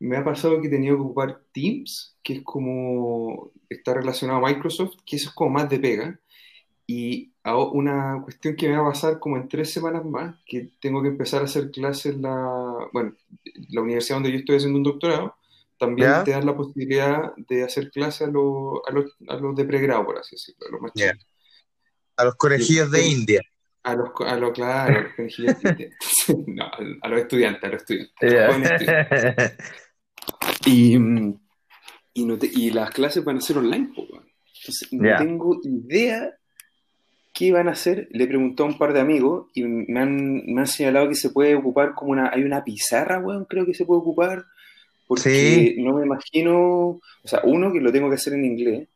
Me ha pasado que he tenido que ocupar Teams, que es como, está relacionado a Microsoft, que eso es como más de pega. Y una cuestión que me va a pasar como en tres semanas más, que tengo que empezar a hacer clases en la, bueno, la universidad donde yo estoy haciendo un doctorado, también ¿Ya? te dan la posibilidad de hacer clases a los, a los, a los de pregrado, por así decirlo, a los más chicos. A los conejillos de. India. A los, a lo claro, a los conejillos de India. No, a los estudiantes, a los estudiantes. a los estudiantes. Y, y, no te- y las clases van a ser online, po, weón. Entonces, no tengo idea qué van a hacer. Le he preguntado a un par de amigos y me han, me han señalado que se puede ocupar como una. Hay una pizarra, weón, creo que se puede ocupar. Porque Sí. no me imagino. O sea, uno, que lo tengo que hacer en inglés.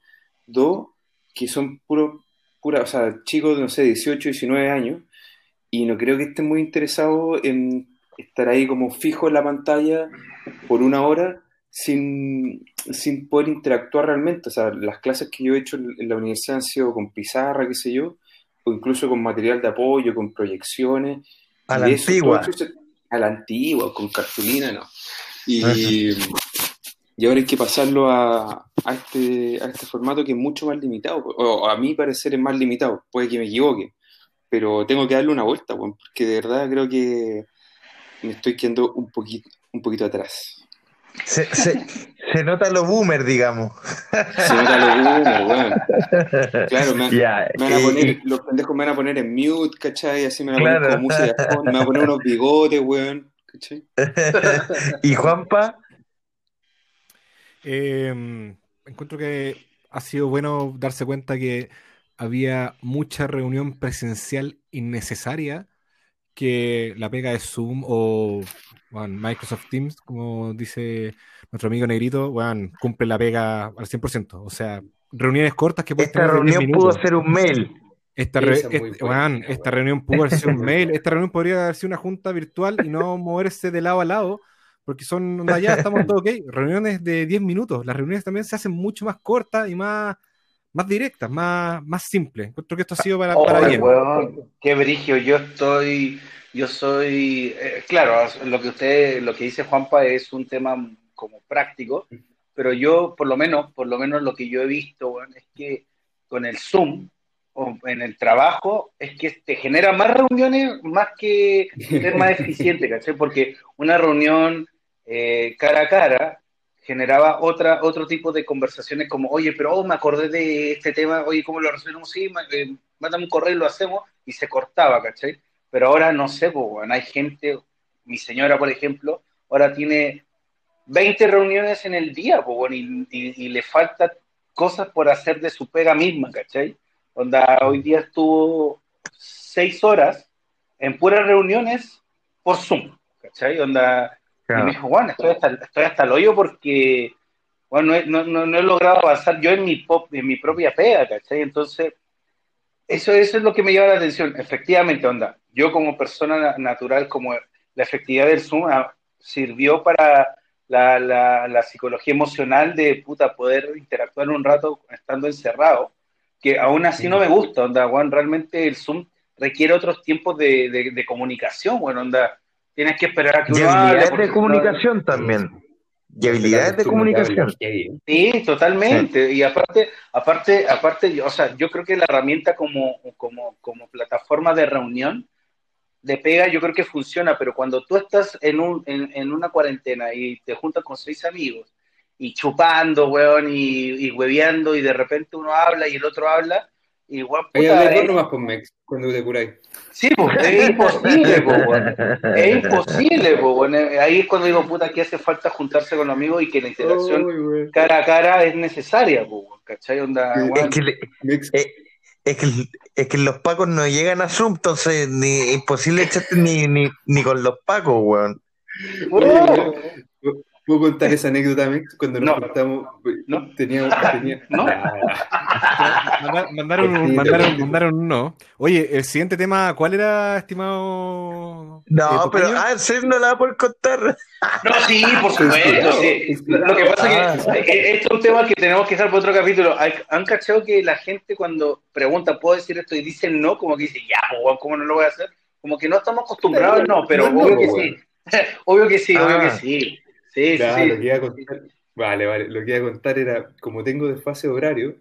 Dos, que son puros, pura, o sea, chicos de, no sé, 18, 19 años. Y no creo que estén muy interesados en estar ahí como fijo en la pantalla por una hora sin, sin poder interactuar realmente. O sea, las clases que yo he hecho en la universidad han sido con pizarra, qué sé yo, o incluso con material de apoyo, con proyecciones. A la eso, antigua. eso a la antigua, con cartulina, no. Y, y ahora hay que pasarlo a, a este, a este formato que es mucho más limitado. O a mi parecer es más limitado, puede que me equivoque, pero tengo que darle una vuelta, porque de verdad creo que me estoy quedando un poquito, un poquito atrás. Se, se, se nota lo boomer, digamos. Se nota lo boomer, weón. Claro, me, van a eh, poner, los pendejos me van a poner en mute, ¿cachai? Así me van a poner como música de fondo, me van a poner unos bigotes, weón, ¿cachai? y Juanpa, Eh, encuentro que ha sido bueno darse cuenta que había mucha reunión presencial innecesaria que la pega de Zoom o bueno, Microsoft Teams, como dice nuestro amigo Negrito, bueno, cumple la pega al 100%. O sea, reuniones cortas que puedes esta tener de 10 reunión pudo ser un mail. Esta, re- es buena, reunión pudo haber sido un mail, esta reunión podría haber sido una junta virtual y no moverse de lado a lado, porque son, onda, ya estamos todo ok, reuniones de 10 minutos, las reuniones también se hacen mucho más cortas y más, más directas, más, más simples. Encuentro que esto ha sido para, para Oye, bien. weón, qué brigio, yo estoy, yo soy, eh, claro, lo que usted, lo que dice Juanpa es un tema como práctico, pero yo, por lo menos, por lo menos lo que yo he visto, weón, es que con el Zoom o en el trabajo es que te genera más reuniones más que ser más eficiente, ¿cachai? Porque una reunión eh, cara a cara generaba otra, otro tipo de conversaciones como, oye, pero oh, me acordé de este tema, oye, ¿cómo lo resolvemos? Sí, eh, mándame un correo y lo hacemos, y se cortaba, ¿cachai? Pero ahora no sé, pues, bueno, hay gente, mi señora, por ejemplo, ahora tiene 20 reuniones en el día, pues, bueno, y, y- y le falta cosas por hacer de su pega misma, ¿cachai? Onda, hoy día estuvo seis horas en puras reuniones por Zoom, ¿cachai? Onda, y me dijo, bueno, estoy hasta, estoy hasta el hoyo porque, bueno, no he, no, no- he logrado avanzar yo en mi, pop, en mi propia pega, ¿cachai? Entonces, eso, eso es lo que me llama la atención. Efectivamente, onda, yo como persona na- natural, como la efectividad del Zoom ah, sirvió para la, la, la psicología emocional de puta poder interactuar un rato estando encerrado, que aún así no me gusta, onda, Juan, realmente el Zoom requiere otros tiempos de, de, de comunicación, bueno, onda, tienes que esperar a que Y uno hable, de no- comunicación también. Y habilidades de comunicación. Sí, totalmente. Y aparte, aparte, aparte, yo- o sea, yo creo que la herramienta como, como, como plataforma de reunión de pega, yo creo que funciona, pero cuando tú estás en, un, en, en una cuarentena y te juntas con seis amigos y chupando, weón, y, y hueveando, y de repente uno habla y el otro habla, y weón, Ahí puta, vos nomás con Mex, cuando te curáis. sí, pues, es imposible, pues, weón. Es imposible, pues, weón. Ahí es cuando digo, puta, que hace falta juntarse con los amigos y que la interacción cara a cara es necesaria, pues, weón, ¿cachai? Onda, Es Es weón. que, le- Mex, eh, es, que, es que los pacos no llegan a Zoom, entonces ni imposible echarte ni, ni, ni con los pacos, Weón. ¿Puedo- ¿Puedo contar esa anécdota, Mex? Cuando nos No. juntamos, No. tenía, tenía... No. Manda- Mandaron un, mandaron, mandaron un no. Oye, el siguiente tema, ¿cuál era, estimado? No, eh, pero, ah, no la va a poder contar. No, sí, por supuesto, sí. Lo que pasa es que eh, esto es un tema que tenemos que dejar para otro capítulo. Han cachado que la gente cuando pregunta, ¿puedo decir esto? Y dicen no, como que dice, ya, pues, ¿cómo no lo voy a hacer? Como que no estamos acostumbrados, no, pero No, obvio que no, sí. Obvio que sí, obvio Ah. que sí. Sí, Claro, sí, lo que iba a contar, vale, vale, lo que iba a contar era, como tengo desfase horario,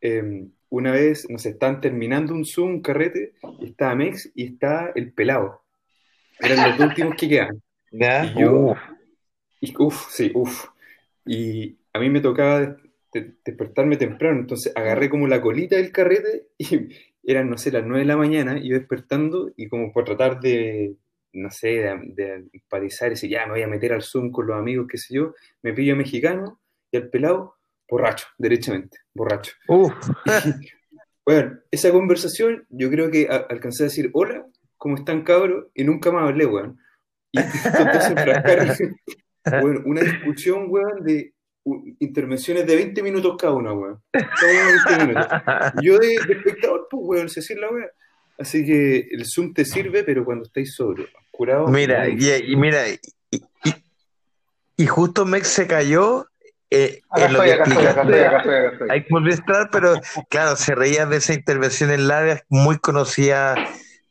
eh, una vez, no sé, están terminando un Zoom, un carrete, y estaba Mex y está el pelado. Eran los últimos que quedan. ¿Ya? Y yo- Uf. Y uff, sí, uff. Y a mí me tocaba des- de- despertarme temprano, entonces agarré como la colita del carrete y eran, no sé, las 9 de la mañana, y yo despertando y como por tratar de, no sé, de, de empatizar y decir, ya me voy a meter al Zoom con los amigos, qué sé yo, me pillo a mexicano y al pelado, borracho, derechamente, borracho. Bueno, esa conversación yo creo que a- alcancé a decir, hola, ¿cómo están cabros? Y nunca más hablé, weón. Y se enfrascaron, weón, una discusión, weón, de intervenciones de 20 minutos cada una, weón. Cada una 20 minutos. Yo de, de espectador, pues, weón, decir la weón. Así que el Zoom te sirve, pero cuando estáis sobrio, curado. Mira, y, y mira, y, y- y justo Mex se cayó eh, Acá en lo estoy, que acá estoy, acá estoy, explicaste. acá estoy, acá estoy. Hay que entrar, pero claro, se reía de esa intervención en largas muy conocida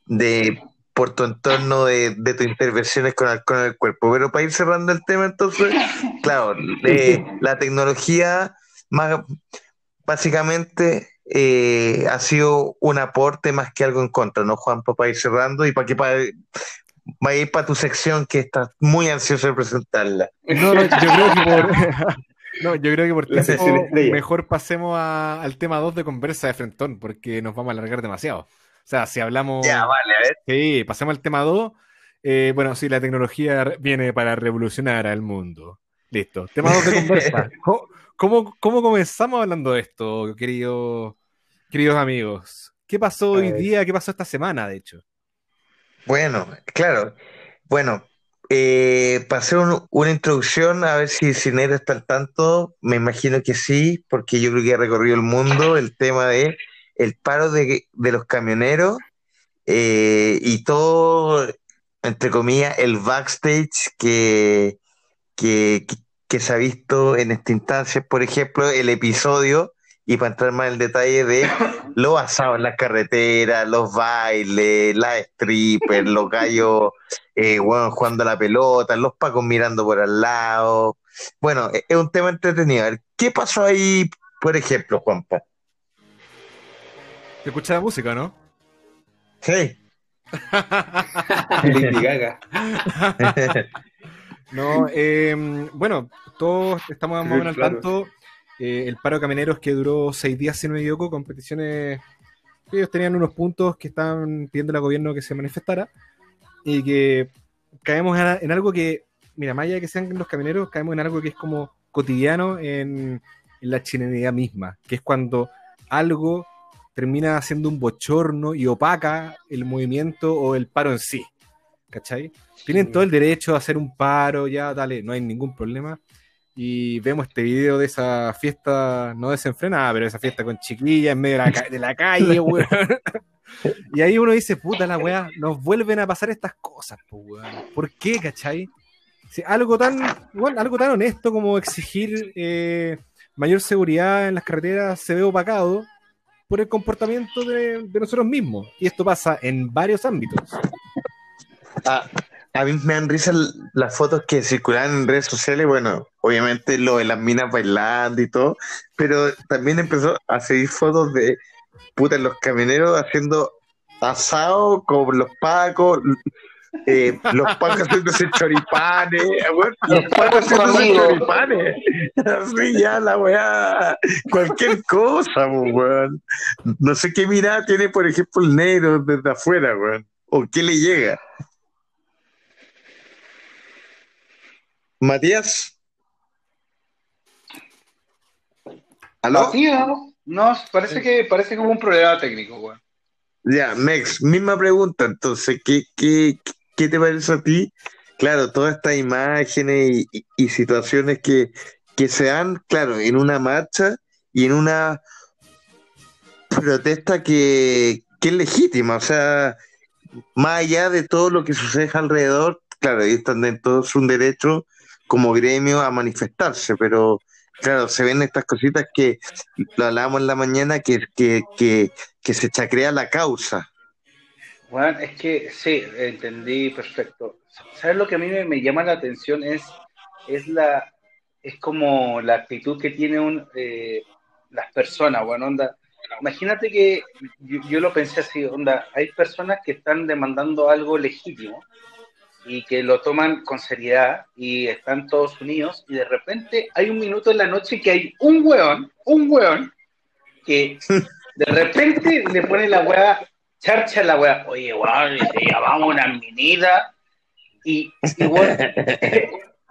de por tu entorno de, de tus intervenciones con alcohol en el cuerpo. Pero para ir cerrando el tema, entonces, claro, eh, la tecnología más básicamente eh, ha sido un aporte más que algo en contra, ¿no, Juan? Para ir cerrando y para que para, va a ir para tu sección que estás muy ansioso de presentarla. No, no, yo creo que por. No, yo creo que por tiempo mejor pasemos a- al tema 2 de conversa de Frentón, porque nos vamos a alargar demasiado. O sea, si hablamos. Ya, vale, a ver. Sí, pasemos al tema 2. Eh, bueno, sí, la tecnología viene para revolucionar al mundo. Listo. Tema 2 de conversa. ¿Cómo, cómo, cómo comenzamos hablando de esto, querido, queridos amigos? ¿Qué pasó hoy día? ¿Qué pasó esta semana, de hecho? Bueno, claro. Bueno, eh, para hacer un- una introducción, a ver si Cinero está al tanto, me imagino que sí, porque yo creo que ha recorrido el mundo el tema de el paro de, de los camioneros eh, y todo, entre comillas, el backstage que, que, que- que se ha visto en esta instancia, por ejemplo, el episodio, y para entrar más en el detalle de lo basado en las carreteras, los bailes, las strippers, los gallos eh, bueno, jugando a la pelota, los pacos mirando por al lado. Bueno, e- es un tema entretenido. A ver, ¿qué pasó ahí, por ejemplo, Juanpa? ¿Te escuchas la música, no? Sí. Lady Gaga. No, eh, bueno, todos estamos más o menos al Claro. tanto. Eh, el paro de camioneros que duró seis días, si no me equivoco, con peticiones. Ellos tenían unos puntos que estaban pidiendo al gobierno que se manifestara y que caemos en, algo que, mira, más allá de que sean los camioneros, caemos en algo que es como cotidiano en, en la chilenidad misma, que es cuando algo termina haciendo un bochorno y opaca el movimiento o el paro en sí. ¿Cachai? Tienen todo el derecho a hacer un paro, ya, dale, no hay ningún problema. Y vemos este video de esa fiesta, no desenfrenada, pero esa fiesta con chiquillas en medio de la, ca- de la calle, weón. Y ahí uno dice, puta la weá, nos vuelven a pasar estas cosas, pues, weón. ¿Por qué, cachai? Si algo tan, bueno, algo tan honesto como exigir eh, mayor seguridad en las carreteras se ve opacado por el comportamiento de, de nosotros mismos. Y esto pasa en varios ámbitos. Ah, a mí me dan risa las fotos que circulan en redes sociales, bueno, obviamente lo de las minas bailando y todo, pero también empezó a seguir fotos de puta los camioneros haciendo asado con los pacos, eh, los pacos haciéndose choripanes, bueno, los pacos haciéndose choripanes, así ya la weá, cualquier cosa, weón. No sé qué mirada tiene, por ejemplo, el negro desde afuera, weón, o qué le llega. Matías. ¿Aló? Matías, no, parece que parece como un problema técnico, weón. Ya, Mex, misma pregunta. Entonces, ¿qué, qué, qué te parece a ti? Claro, todas estas imágenes y, situaciones que, que se dan, claro, en una marcha y en una protesta que, que es legítima. O sea, más allá de todo lo que sucede alrededor, claro, ellos están en todo su derecho como gremio a manifestarse, pero claro, se ven estas cositas que lo hablábamos en la mañana, que, que, que, se chacrea la causa. Bueno, es que sí, entendí perfecto. ¿Sabes lo que a mí me, llama la atención? Es, es la es como la actitud que tiene un, eh, las personas, bueno, onda. Imagínate que yo, yo lo pensé así, onda, hay personas que están demandando algo legítimo y que lo toman con seriedad y están todos unidos y de repente hay un minuto en la noche que hay un weón, un weón, que de repente le pone la weá, charcha la weá, oye weón, y te llamamos una minita y,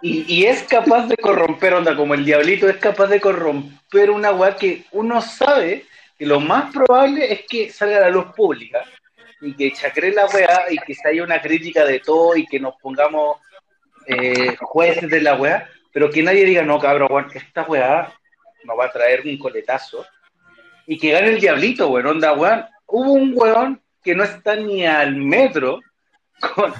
y, es capaz de corromper, onda, como el diablito es capaz de corromper una weá que uno sabe que lo más probable es que salga a la luz pública y que chacre la weá y que se haya una crítica de todo y que nos pongamos eh, jueces de la weá, pero que nadie diga, no, cabrón, esta weá nos va a traer un coletazo y que gane el diablito, weón, onda, weón. Hubo un weón que no está ni al metro con,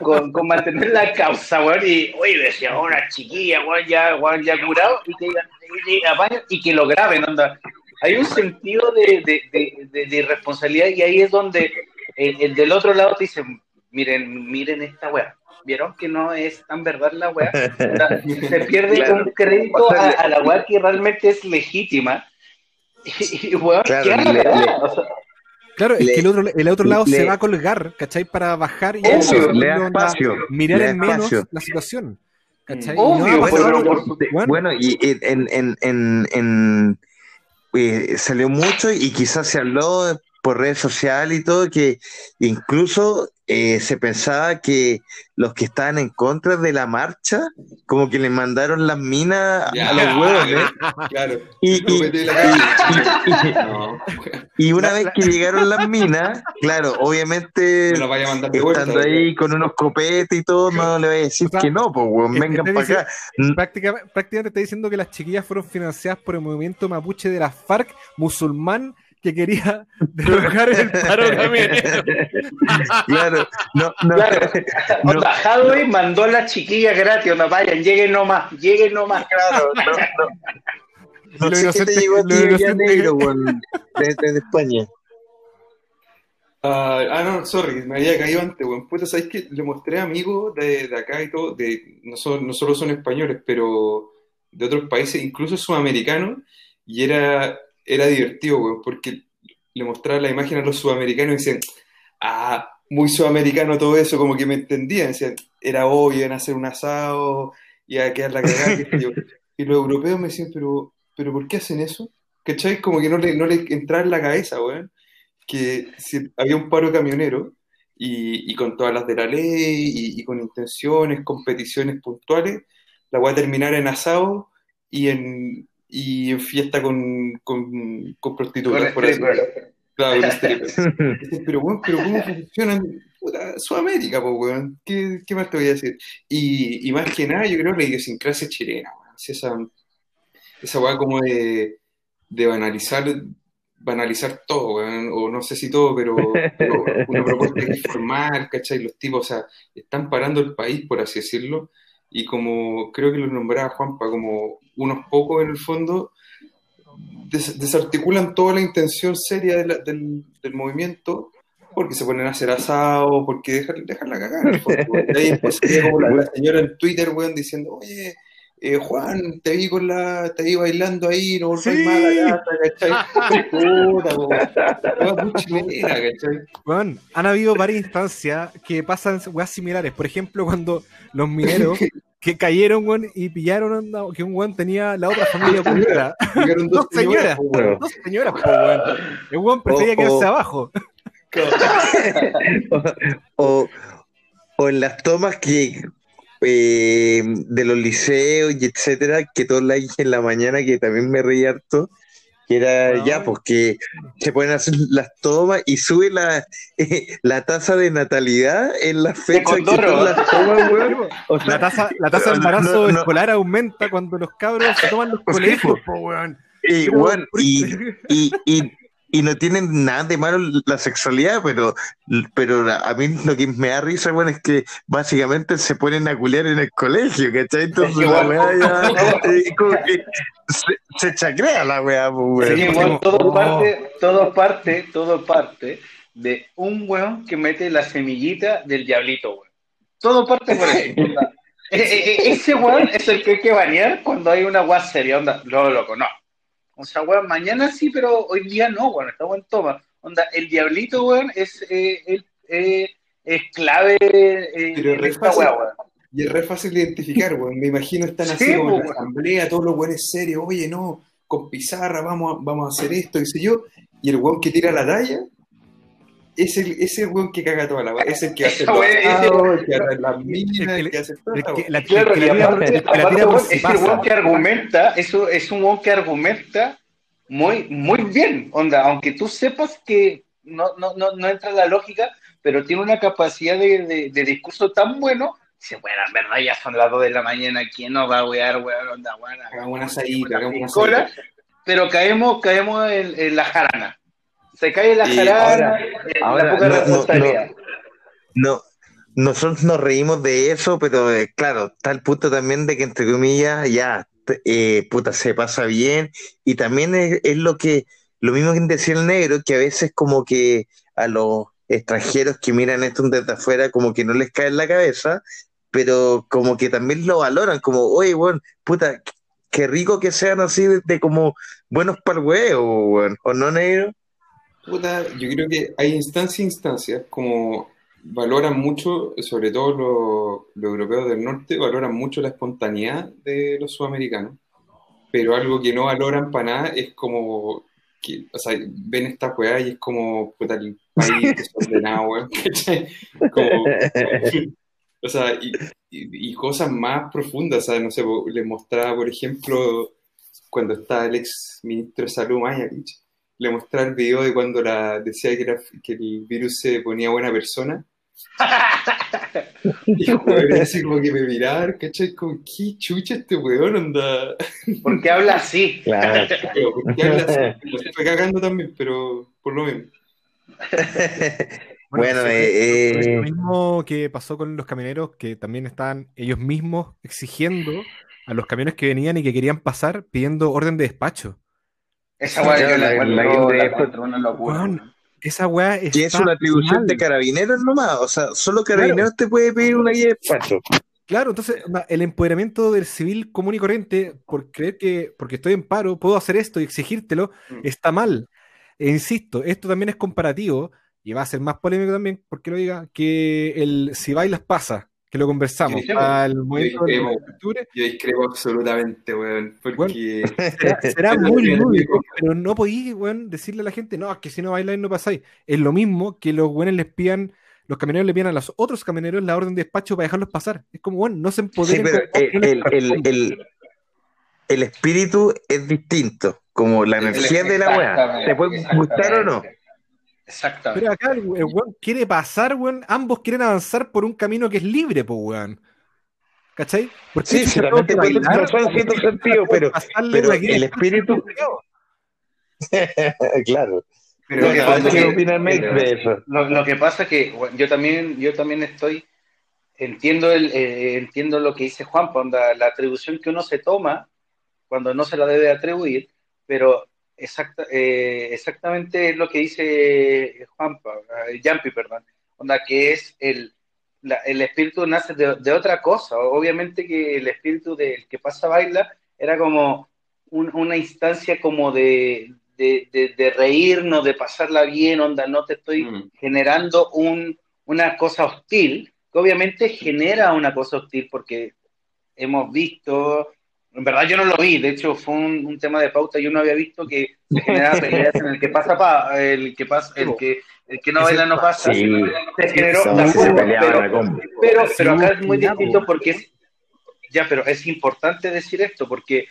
con, con, mantener la causa, weón, y, oye, decía, una chiquilla, weón, ya, weón, ya curado, y que, y, y que lo graben, onda. Hay un sentido de, de, de, de, de irresponsabilidad y ahí es donde el, el, del otro lado te dice, miren, miren esta weá. ¿Vieron que no es tan verdad la weá? O sea, se pierde Claro. un crédito a, a la weá que realmente es legítima. Y, y weón, Claro, ¿qué le- le- O sea, Claro, es Le- que el otro, el otro lado le- se va a colgar, ¿cachai? Para bajar y Obvio, le da espacio, mirar le da en menos espacio. la situación. ¿cachai? Obvio, no bueno, Bueno, y en, en, en, en- eh, salió mucho y quizás se habló por redes sociales y todo, que incluso eh, se pensaba que los que estaban en contra de la marcha, como que le mandaron las minas Ya. a los huevos, ¿eh? Claro. Y, y- y- No, y una vez que llegaron las minas, claro, obviamente vaya a vuelta. estando ahí con unos copetes y todo, no le voy a decir O sea, que no, pues weón, vengan para acá. Mm, práctica- prácticamente está diciendo que las chiquillas fueron financiadas por el movimiento mapuche de la FARC musulmán que quería derogar el paro camionero. Claro, no, no, Claro. no, Hadwe mandó a las chiquillas gratis, onda, vayan, lleguen nomás, lleguen nomás. claro, no, no. No Lo sé qué inocente- te llegó a lo ti negro, weón, desde desde España. Ah, ah, no, sorry, me había caído antes, weón. Puta, ¿sabes qué? Le mostré a amigos de, de acá y todo, de, no, son, no solo son españoles, pero de otros países, incluso sudamericanos, y era, era divertido, weón, porque le mostraba la imagen a los sudamericanos y decían, ah, muy sudamericano todo eso, como que me entendían, decían, era obvio, iban a hacer un asado, iba a quedar la cagada. Y los europeos me decían, pero, pero ¿por qué hacen eso? ¿Cachai? Como que no le, no le entraba en la cabeza, weón que si había un paro camionero y, y con todas las de la ley y, y con intenciones, competiciones puntuales, la voy a terminar en asado y en, y en fiesta con, con, con prostitutas, por así. Claro, Pero, weón, pero ¿cómo funcionan? Puta, Sudamérica, pues, weón. ¿Qué, ¿Qué más te voy a decir? Y, y más que nada, yo creo la idiosincrasia chilena, weón. Esa, esa weá como de, de banalizar banalizar todo, weón, o no sé si todo, pero, pero una propuesta que es formal, ¿cachai? Los tipos, o sea, están parando el país, por así decirlo, y como creo que lo nombraba Juanpa, como unos pocos en el fondo, des- desarticulan toda la intención seria de la- del, del movimiento, porque se ponen a hacer asado, porque dejan, dejan la cagada ahí después como la, la señora en Twitter, weón, diciendo, oye, eh, Juan, te vi con la, te vi bailando ahí, no volváis Sí. más a la gata, ¿cachai? Puta, han habido varias instancias que pasan weas similares. Por ejemplo, cuando los mineros que cayeron, weón, y pillaron que un weón tenía la otra familia oculta. Dos señoras. Dos señoras, po, weón. El weón prefería O- quedarse o- abajo. o, o en las tomas que eh, de los liceos y etcétera, que todos la dije en la mañana, que también me reí harto, que era Ah. ya, pues que se pueden hacer las tomas y sube la, la tasa de natalidad en las fechas que son las tomas, weón. O sea, La tasa, la tasa de embarazo no, no. escolar aumenta cuando los cabros se toman los colegios, po. po, weón. y, y, y no tienen nada de malo la sexualidad, pero, pero a mí lo que me da risa, bueno, es que básicamente se ponen a culear en el colegio, ¿cachai? Entonces Es la weá ya eh, como que se, se chacrea la weá, pues, Sí, weón. igual todo Oh. parte, todo parte, todo parte de un weón que mete la semillita del diablito, weón. Todo parte por ahí. E- e- e- ese weón es el que hay que banear cuando hay una weá seria, onda, no, loco, no. O sea, weón, mañana sí, pero hoy día no, weón, está buen toma. Onda, el diablito, weón, es, eh, el- eh, es clave eh, Pero en esta fácil. weón. Y es re fácil de identificar, weón. Me imagino están así Sí, como en la asamblea, todos los weones serios, oye, no, con pizarra vamos a, vamos a hacer esto, qué sé yo. Y el weón que tira la talla es el, es el weón que caga toda la weá. Es el que hace asados, el que hace las minas, el que hace la weá. la, el weón, que argumenta, eso es un weón que argumenta muy, muy bien, onda, aunque tú sepas que no, no, no, no entra en la lógica, pero tiene una capacidad de, de, de discurso tan bueno, dice, bueno, en verdad ya son las 2 de la mañana, ¿quién nos va a wear, weón, onda, weón? Hagamos una asadita, hagamos una pero caemos, caemos en, en la jarana. Se cae la jarana, ahora- la poca no, no, responsabilidad. No, nosotros nos reímos de eso, pero eh, claro, está el punto también de que entre comillas ya, eh, puta, se pasa bien y también es, es lo que, lo mismo que decía el negro, que a veces como que a los extranjeros que miran esto desde afuera como que no les cae en la cabeza, pero como que también lo valoran, como, oye, bueno, puta, qué rico que sean así de, de como buenos para el huevo, weón, ¿o no, negro? Puta, yo creo que hay instancias e instancias, como valoran mucho, sobre todo los, los europeos del norte, valoran mucho la espontaneidad de los sudamericanos, pero algo que no valoran para nada es como, que, o sea, ven esta weá y es como, puta, el país desordenado, weón. Como, o sea, y, y- y cosas más profundas, ¿sabes? No sé, les mostraba, por ejemplo, cuando estaba el ex ministro de Salud, Mañalich, le mostraba el video de cuando la, decía que, era, que el virus se ponía buena persona Y weón, así como que me mirar, ¿cachai? Como, ¿qué chucha este weón anda? ¿Por qué habla así? Claro. ¿Por qué habla así? Lo estoy cagando también, pero por lo mismo. Bueno, sí, eh, es eh, lo mismo que pasó con los camioneros que también estaban ellos mismos exigiendo a los camiones que venían y que querían pasar pidiendo orden de despacho. Esa weá yo la La- la- la la- encuentro una locura. Esa weá que es está una atribución mal. de carabineros nomás. O sea, solo carabineros te puede pedir una guía de despacho. Claro, entonces el empoderamiento del civil común y corriente por creer que porque estoy en paro puedo hacer esto y exigírtelo Mm. está mal. E insisto, esto también es comparativo y va a ser más polémico también porque lo diga que el si bailas pasa, que lo conversamos Sí, sí, al momento del discrepo. 9 de octubre, Yo discrepo absolutamente, weón, porque... será, será Eso muy lúdico, pero no podéis weón, decirle a la gente, no, es que si no bailáis no pasáis. Es lo mismo que los buenos les pidan, los camioneros le pidan a los otros camioneros la orden de despacho para dejarlos pasar. Es como, bueno, no se Sí, empoderen pero no les el, el, el, el espíritu es distinto. Como la energía de la weá. ¿Te puede gustar o no? Exactamente. Pero acá el, el weón quiere pasar, weón. Ambos quieren avanzar por un camino que es libre, po, weón. ¿Cachai? Porque Sí, te tener razón en cierto sentido, pero, el espíritu. claro. Pero que Bueno, ¿qué que- de eso? Lo, lo que pasa que bueno, yo también yo también estoy entiendo el eh, entiendo lo que dice Juan, onda, la atribución que uno se toma cuando no se la debe atribuir, pero exacta, eh, exactamente lo que dice Juan, Jampi, perdón, onda que es el la- el espíritu nace de, de otra cosa. Obviamente que el espíritu del que pasa baila era como un- una instancia como de, de, de- de reírnos, de pasarla bien, onda, no te estoy Mm. generando un, una cosa hostil, que obviamente genera una cosa hostil porque hemos visto, en verdad yo no lo vi, de hecho fue un, un tema de pauta, yo no había visto que se generaba peleas en el que pasa, pa, el que pasa, el que, el que no baila no pasa, Sí. se generó, acuerdo, peleaban pero- pero, pero acá es muy distinto porque es, ya, pero es importante decir esto porque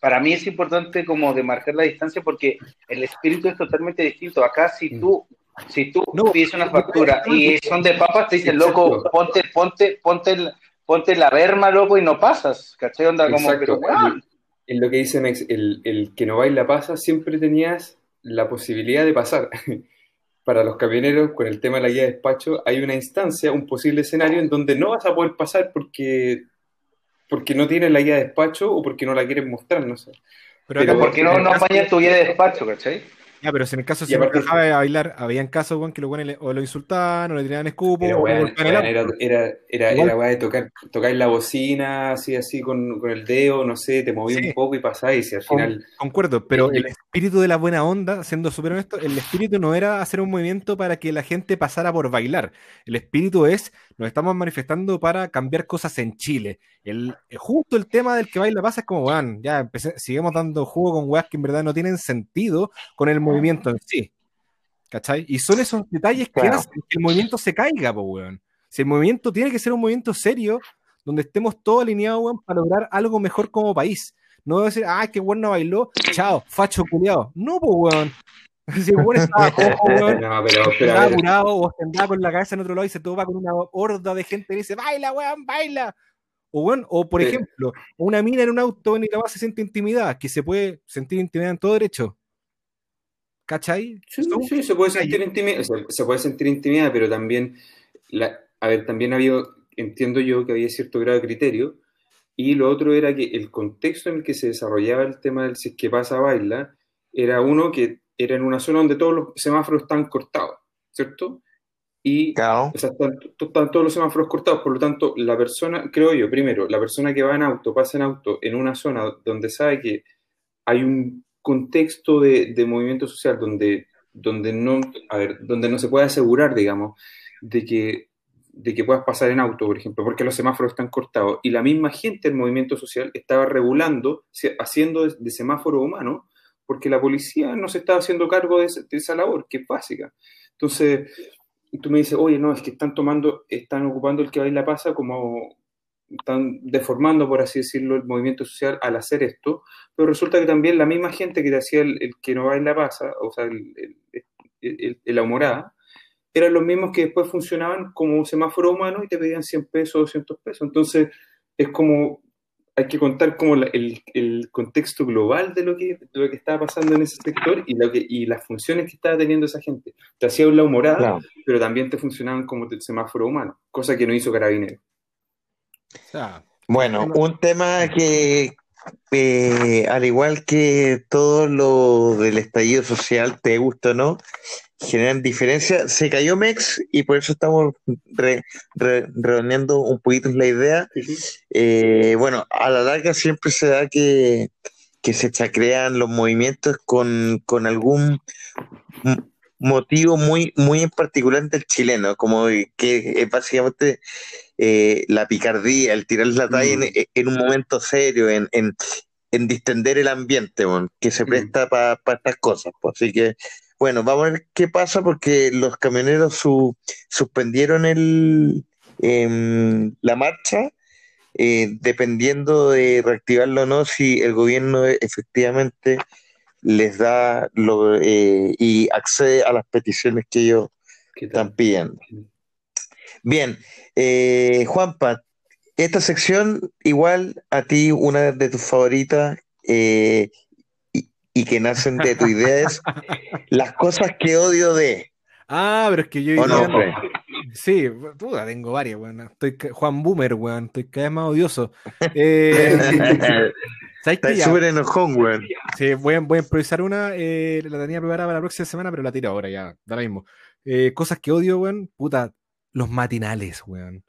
para mí es importante como demarcar la distancia porque el espíritu es totalmente distinto. Acá si tú, si tú No, pides una factura y son de papas, te dicen, loco, ponte, ponte, ponte, el- ponte la berma, loco, y no pasas. ¿Cachai? Onda como, Exacto. pero weón. Es lo que dice Mex, el, el que no baila pasa, siempre tenías la posibilidad de pasar. Para los camioneros, con el tema de la guía de despacho, hay una instancia, un posible escenario en donde no vas a poder pasar porque, porque no tienes la guía de despacho o porque no la quieren mostrar, no sé. Pero, Pero acá- ¿Por qué no, en no apañas tu guía de despacho, cachai? Ya, pero si en el caso se dejaba de bailar, habían casos, weón, que los weones o lo insultaban, o le tiraban escupo, Pero o weón, weón, era, era, era, era weá de tocar, tocar la bocina, así, así con, con el dedo, no sé, te moví Sí. un poco y pasáis, y al final. Concuerdo, pero Sí. el espíritu de la buena onda, siendo súper honesto, el espíritu no era hacer un movimiento para que la gente pasara por bailar. El espíritu es, nos estamos manifestando para cambiar cosas en Chile. El, eh, justo el tema del que baila pasa es como, weón, ya empecé, sigamos dando jugo con weas que en verdad no tienen sentido con el movimiento en sí. ¿Cachai? Y son esos detalles que Claro. hacen que el movimiento se caiga, po, weón. Si el movimiento tiene que ser un movimiento serio, donde estemos todos alineados, weón, para lograr algo mejor como país. No decir, ah, qué bueno no bailó, chao, facho culiado. No, pues, weón. Si weón estaba cojo, weón, No, pero, pero a estaba curado o andaba con la cabeza en otro lado y se topa con una horda de gente y dice, baila, weón, baila. O, weón, o por Sí. ejemplo, una mina en un auto weón, y la se siente intimidada, que se puede sentir intimidada en todo derecho. ¿Cachai? Sí, sí, se puede sentir intimidad, se, se puede sentir intimidad, pero también, la, a ver, también había, entiendo yo que había cierto grado de criterio, y lo otro era que el contexto en el que se desarrollaba el tema del si es que pasa baila, era uno que era en una zona donde todos los semáforos están cortados, ¿cierto? Y Claro. o sea, están, están todos los semáforos cortados, por lo tanto, la persona, creo yo, primero, la persona que va en auto, pasa en auto en una zona donde sabe que hay un contexto de, de movimiento social donde, donde, no, a ver, donde no se puede asegurar, digamos, de que, de que puedas pasar en auto, por ejemplo, porque los semáforos están cortados. Y la misma gente del movimiento social estaba regulando, haciendo de, de semáforo humano, porque la policía no se estaba haciendo cargo de, esa- de esa labor, que es básica. Entonces, tú me dices, oye, no, es que están tomando, están ocupando el que baila pasa como, están deformando, por así decirlo, el movimiento social al hacer esto, pero resulta que también la misma gente que te hacía el, que no baila pasa, o sea, el, el- el- la humorada, eran los mismos que después funcionaban como un semáforo humano y te pedían 100 pesos, 200 pesos. Entonces, es como, hay que contar como la- el, el contexto global de lo, que, de lo que estaba pasando en ese sector y, lo que, y las funciones que estaba teniendo esa gente. Te hacía un lado morada, Claro. pero también te funcionaban como el semáforo humano, cosa que no hizo Carabinero. Bueno, un tema que, eh, al igual que todo lo del estallido social, te gusta o no, generan diferencia. Se cayó Mex y por eso estamos re- re- reuniendo un poquito la idea. Eh, bueno, a la larga siempre se da que, que se chacrean los movimientos con, con algún motivo muy, muy en particular del chileno, como que es básicamente eh, la picardía, el tirar la talla Mm. en, en un momento serio, en, en, en distender el ambiente, que se Mm. presta para estas cosas. pues. Así que, bueno, vamos a ver qué pasa porque los camioneros su- suspendieron el, em, la marcha, eh, dependiendo de reactivarlo o no, si el gobierno efectivamente les da lo, eh, y accede a las peticiones que ellos están pidiendo. Bien, eh, Juanpa, esta sección igual a ti una de tus favoritas eh, y, y que nacen de tu idea es las cosas que odio de, Ah, pero es que yo ¿o no? Sí, puta, tengo varias, weón. Estoy Juan Boomer, weón. Estoy cada vez más odioso. Eh, Ya, súper enojón, weón. Sí, voy a, voy a improvisar una. eh, la tenía preparada para la próxima semana, pero la tiro ahora ya, da lo mismo. Eh, cosas que odio, weón. Puta, los matinales, weón.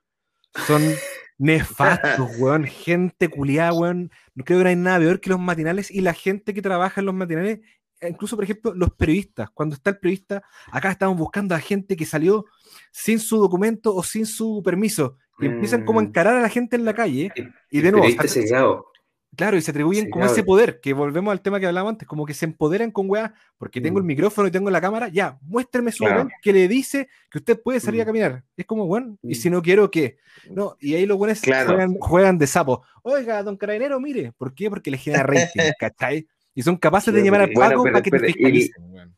Son nefastos, weón. Gente culiada, weón. No creo que no hay nada peor que los matinales y la gente que trabaja en los matinales. Incluso, por ejemplo, los periodistas. Cuando está el periodista, acá estamos buscando a gente que salió sin su documento o sin su permiso. Y empiezan como a Mm. encarar a la gente en la calle. Y de nuevo, periodista sesgado. Claro, y se atribuyen Sí, como ese poder, que volvemos al tema que hablábamos antes, como que se empoderan con weá, porque tengo el Mm. micrófono y tengo la cámara, ya, muéstrame su Claro. que le dice que usted puede salir a Mm. caminar. Es como, bueno, y Mm. si no quiero, ¿qué? No, y ahí los buenos Claro. juegan, juegan de sapo. Oiga, don Carabinero, mire, ¿por qué? Porque le genera rating, ¿cachai? Y son capaces de llamar al bueno, Paco para que te fiscalicen, weón.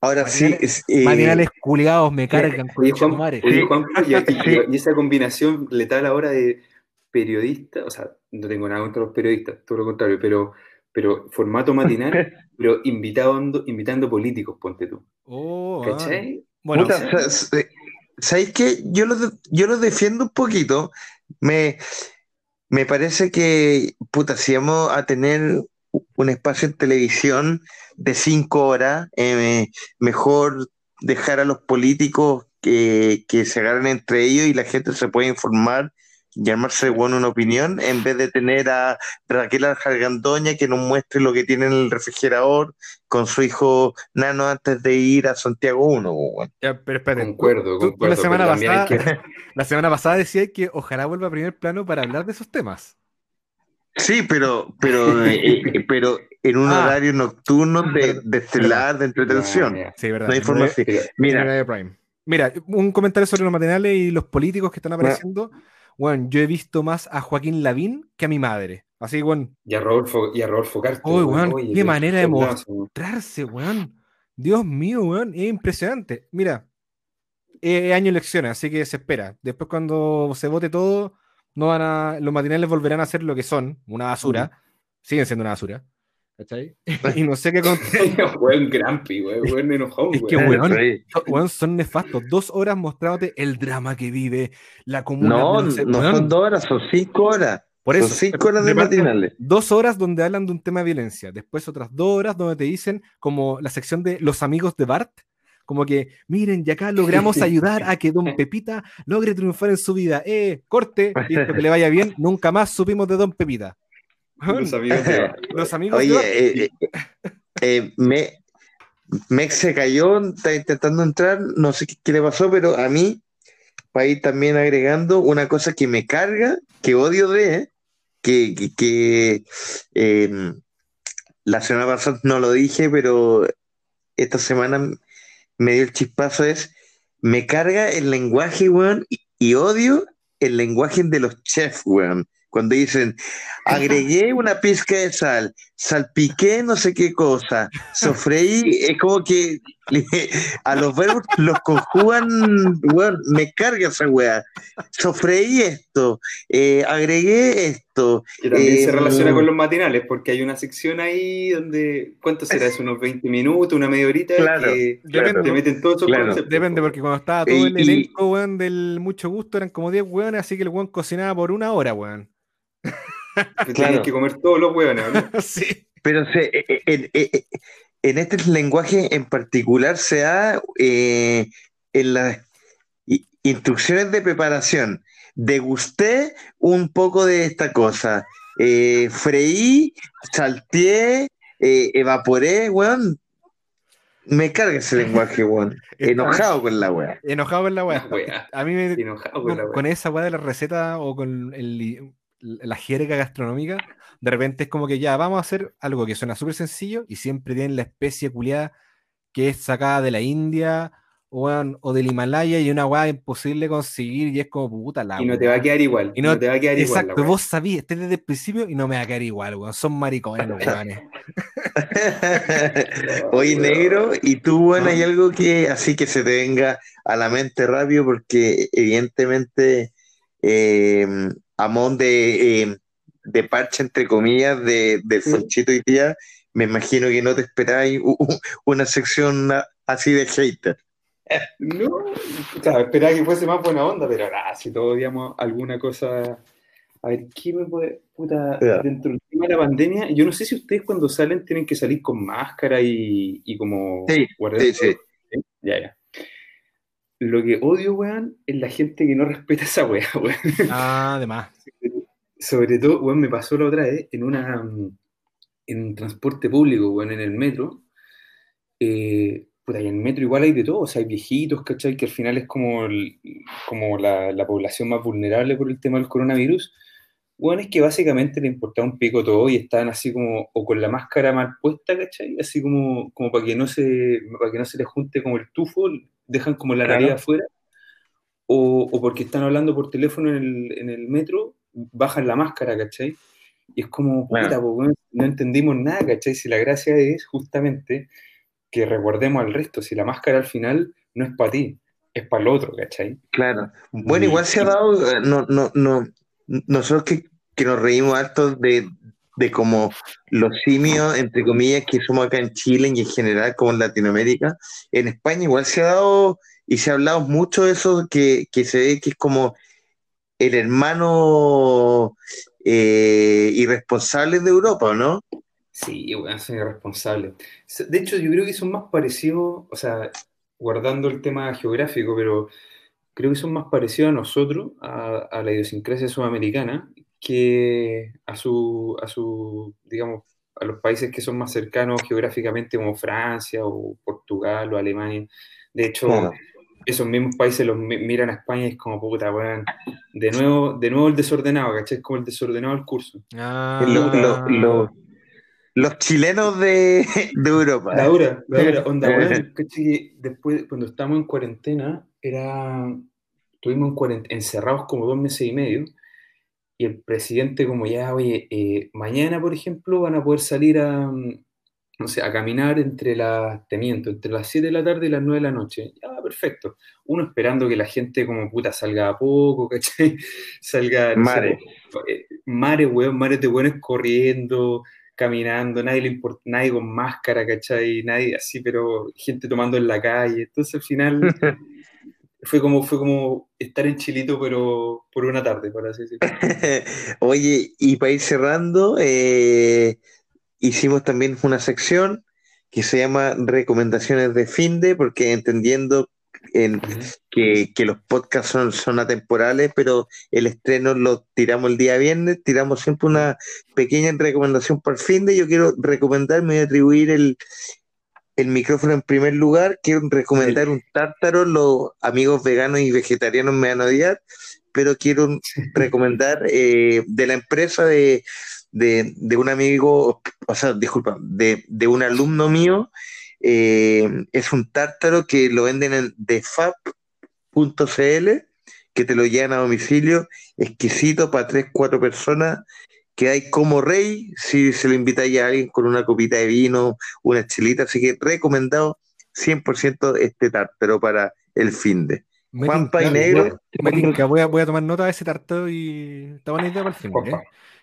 Ahora sí, Matinales- es, eh, culiados me cargan, Oye, concha tu Juan, y, y- y esa combinación letal ahora de periodista, o sea, no tengo nada contra los periodistas, todo lo contrario, pero, pero formato matinal, pero invitando, invitando políticos, ponte tú. Oh, ah. ¿Cachai? Bueno, Puta, sa- sa- ¿sabéis qué? Yo lo, de- yo lo defiendo un poquito. Me, me parece que, puta, si vamos a tener un espacio en televisión de cinco horas, eh, mejor dejar a los políticos que, que se agarren entre ellos y la gente se pueda informar y armarse bueno una opinión, en vez de tener a Raquel Argandoña que nos muestre lo que tiene en el refrigerador con su hijo Nano antes de ir a Santiago 1. weón. ya, pero espérate. Concuerdo, tú- tú concuerdo. la semana pasada- que- La semana pasada decía que ojalá vuelva a primer plano para hablar de esos temas. Sí, pero, pero, eh, eh, pero en un Ah. horario nocturno de, de estelar, de entretención. Sí, verdad. No hay forma así. Pero- Mira, Mira, un comentario sobre los matinales y los políticos que están apareciendo. Bueno, yo he visto más a Joaquín Lavín que a mi madre. Así, bueno, Y a Rodolfo, y a Rodolfo Castro. Oye, weón, qué manera de mostrarse, weón. Dios mío, weón, es impresionante. Mira, es año elecciones, así que se espera. Después cuando se vote todo, no van a, los matinales volverán a ser lo que son, una basura. Siguen siendo una basura. ¿Cachai? y no sé qué con... Weón, Grampi, weón, weón, enojón, Es que, weón. son- nefastos. Dos horas mostrándote el drama que vive la comuna. no, sé- no weón, son dos horas, son cinco horas. por son eso, cinco horas de matinales. Dos horas donde hablan de un tema de violencia. Después otras dos horas donde te dicen, como la sección de los amigos de Bart, como que, miren, y acá logramos ayudar a que Don Pepita logre triunfar en su vida. Eh, corte, listo, que le vaya bien. Nunca más supimos de Don Pepita. Los amigos de Los amigos de. Oye, eh, eh, eh, me, Mex se cayó, está intentando entrar, no sé qué, qué le pasó, pero a mí, para ir también agregando una cosa que me carga, que odio de, eh, que, que, que, eh, la semana pasada no lo dije, pero esta semana me dio el chispazo, es, me carga el lenguaje, weón, y, y odio el lenguaje de los chefs, weón. Cuando dicen, agregué una pizca de sal, salpiqué no sé qué cosa, sofreí, es como que a los verbos los conjugan, weón, me carga esa weá. Sofreí esto, eh, agregué esto. Que también se eh, relaciona con los matinales, porque hay una sección ahí donde, ¿cuánto será? ¿Es unos 20 minutos, una media horita? Claro, que claro. te meten todos esos Claro. conceptos. Depende, porque cuando estaba todo el elenco, weón, del mucho gusto, eran como 10 weones, así que el weón cocinaba por una hora, weón. Que Claro. Tienes que comer todos los hueones, ¿no? sí. Pero se, eh, en, eh, en este lenguaje en particular se da eh, en las i- instrucciones de preparación. Degusté un poco de esta cosa. Eh, freí, salteé, eh, evaporé, weón. Me carga ese lenguaje, weón. Enojado con la weá. Enojado con la weá. A mí me, Enojado con con, la con hueá. esa weá de la receta o con el- la jerga gastronómica, de repente es como que ya vamos a hacer algo que suena súper sencillo y siempre tienen la especie culiada que es sacada de la India o del Himalaya y una weá imposible conseguir y es como puta la Y no te va a quedar igual. Y no- no, te va a quedar igual. la Exacto, vos sabías, estés desde el principio y no me va a quedar igual, weón. Son maricones los weones. Oye, negro, ¿y tú, bueno, hay algo que así que se te venga a la mente rápido? Porque evidentemente, eh, Amón de, eh, de parche, entre comillas, de, del Fonchito hoy día, me imagino que no te esperáis una sección así de hater. No, claro, esperaba que fuese más buena onda, pero nada, si todos odiamos alguna cosa. A ver, ¿qué me puede. Puta, dentro del tema de la pandemia, yo no sé si ustedes cuando salen tienen que salir con máscara y, y como. Sí, guardar sí, sí. Ya, ya. Lo que odio, weón, es la gente que no respeta esa weá, weón. Ah, además. Sobre todo, weón, me pasó la otra vez en una en transporte público, weón, en el metro. Eh, puta, y en el metro igual hay de todo, o sea, hay viejitos, ¿cachai? Que al final es como, el- como la, la población más vulnerable por el tema del coronavirus. Bueno, es que básicamente le importaba un pico todo y estaban así como, o con la máscara mal puesta, ¿cachai? Así como, como para que no se, para que no se les junte como el tufo, dejan como la Claro. nariz afuera. O, o porque están hablando por teléfono en el, en el metro, bajan la máscara, ¿cachai? Y es como, Claro. puta, no entendimos nada, ¿cachai? Si la gracia es justamente que recordemos al resto, si la máscara al final no es para ti, es para el otro, ¿cachai? Claro. Bueno, igual se ha dado, eh, no, no, no, nosotros que, que nos reímos harto de, de como los simios, entre comillas, que somos acá en Chile y en general como en Latinoamérica, en España igual se ha dado y se ha hablado mucho de eso que, que se ve que es como el hermano eh, irresponsable de Europa, ¿o ¿no? Sí, weón, son irresponsables. De hecho, yo creo que son más parecidos, o sea, guardando el tema geográfico, pero creo que son más parecidos a nosotros, a la idiosincrasia sudamericana, que a su, a su, digamos, a los países que son más cercanos geográficamente, como Francia o Portugal o Alemania. De hecho, Claro. esos mismos países los mi- miran a España y es como, puta, weón, de nuevo, de nuevo el desordenado, ¿cachai? Es como el desordenado del curso. Ah, Lo- lo- lo- los chilenos de, de Europa. La dura, la dura, onda, weón, caché que después, cuando estábamos en cuarentena, era, estuvimos en encerrados como dos meses y medio, y el presidente como ya, oye, eh, mañana, por ejemplo, van a poder salir a, mm, no sé, a caminar entre las, te miento, entre las 7 de la tarde y las 9 de la noche. Ya, perfecto. Uno esperando que la gente como puta salga a poco, ¿cachai? Salga, no sé, Mare. eh, mares, weón, mares de weones corriendo, caminando, nadie le importa, nadie con máscara, ¿cachai? Nadie así, pero gente tomando en la calle. Entonces al final fue como, fue como estar en Chilito, pero por una tarde, por así decirlo. Oye, y para ir cerrando, eh, hicimos también una sección que se llama Recomendaciones de Finde, porque entendiendo en- que, que los podcasts son, son atemporales, pero el estreno lo tiramos el día viernes, tiramos siempre una pequeña recomendación para el Finde. Yo quiero recomendar, me voy a atribuir el, el micrófono en primer lugar, quiero recomendar un tártaro, los amigos veganos y vegetarianos me van a odiar, pero quiero recomendar eh, de la empresa de, de, de un amigo, o sea, disculpa, de, de un alumno mío, eh, es un tártaro que lo venden en defab.cl, que te lo llevan a domicilio, exquisito para tres, cuatro personas, quedáis como rey si se lo invitáis a alguien con una copita de vino, una chelita, así que recomendado 100% este tártaro para el fin de. Tinca, y negro. voy, a, voy a tomar nota de ese tartaro y está buena idea para el fin. ¿eh?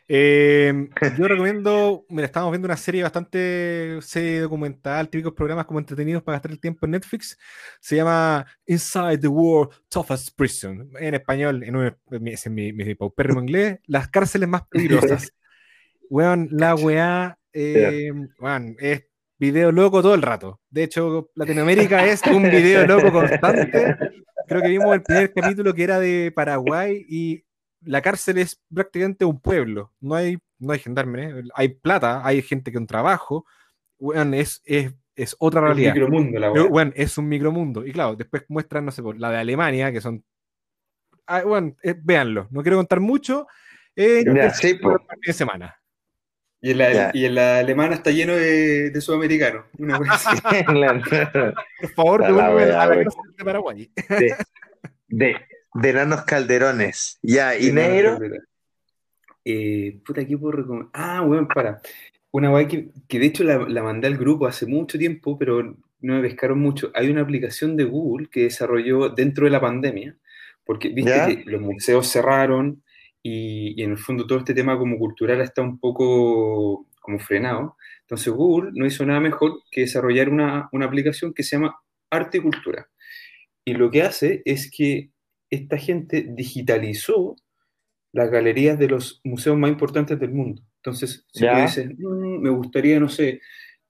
Eh, yo recomiendo, mira, estamos viendo una serie bastante serie documental, típicos programas como entretenidos para gastar el tiempo en Netflix. Se llama Inside the World Toughest Prison. En español, en, un, es mi, mi paupérrimo inglés, las cárceles más peligrosas. Weón, la weá, eh, weón, es video loco todo el rato. De hecho, Latinoamérica es un video loco constante. Creo que vimos el primer capítulo que era de Paraguay y la cárcel es prácticamente un pueblo. No hay, no hay gendarmes, hay plata, hay gente con trabajo. Bueno, es, es, es otra realidad. Un micromundo, la weá. bueno, es un micromundo. Y claro, después muestran, no sé, por la de Alemania, que son. Ah, bueno, eh, véanlo. No quiero contar mucho. Eh, Ya, sí, po. de semana. Y en, la, y en la alemana está lleno de, de sudamericanos. Una. Por favor, la weá, a la de Paraguay. de, de, de enanos calderones. Ya, y negro. Eh, puta, ¿qué puedo recomendar? Ah, weón, para. Una weá que, que de hecho la, la mandé al grupo hace mucho tiempo, pero no me pescaron mucho. Hay una aplicación de Google que desarrolló dentro de la pandemia, porque viste ¿Ya? que los museos cerraron y, y en el fondo todo este tema como cultural está un poco como frenado. Entonces Google no hizo nada mejor que desarrollar una, una aplicación que se llama Arte y Cultura. Y lo que hace es que esta gente digitalizó las galerías de los museos más importantes del mundo. Entonces, si Ya. tú dices, "Mm, me gustaría, no sé,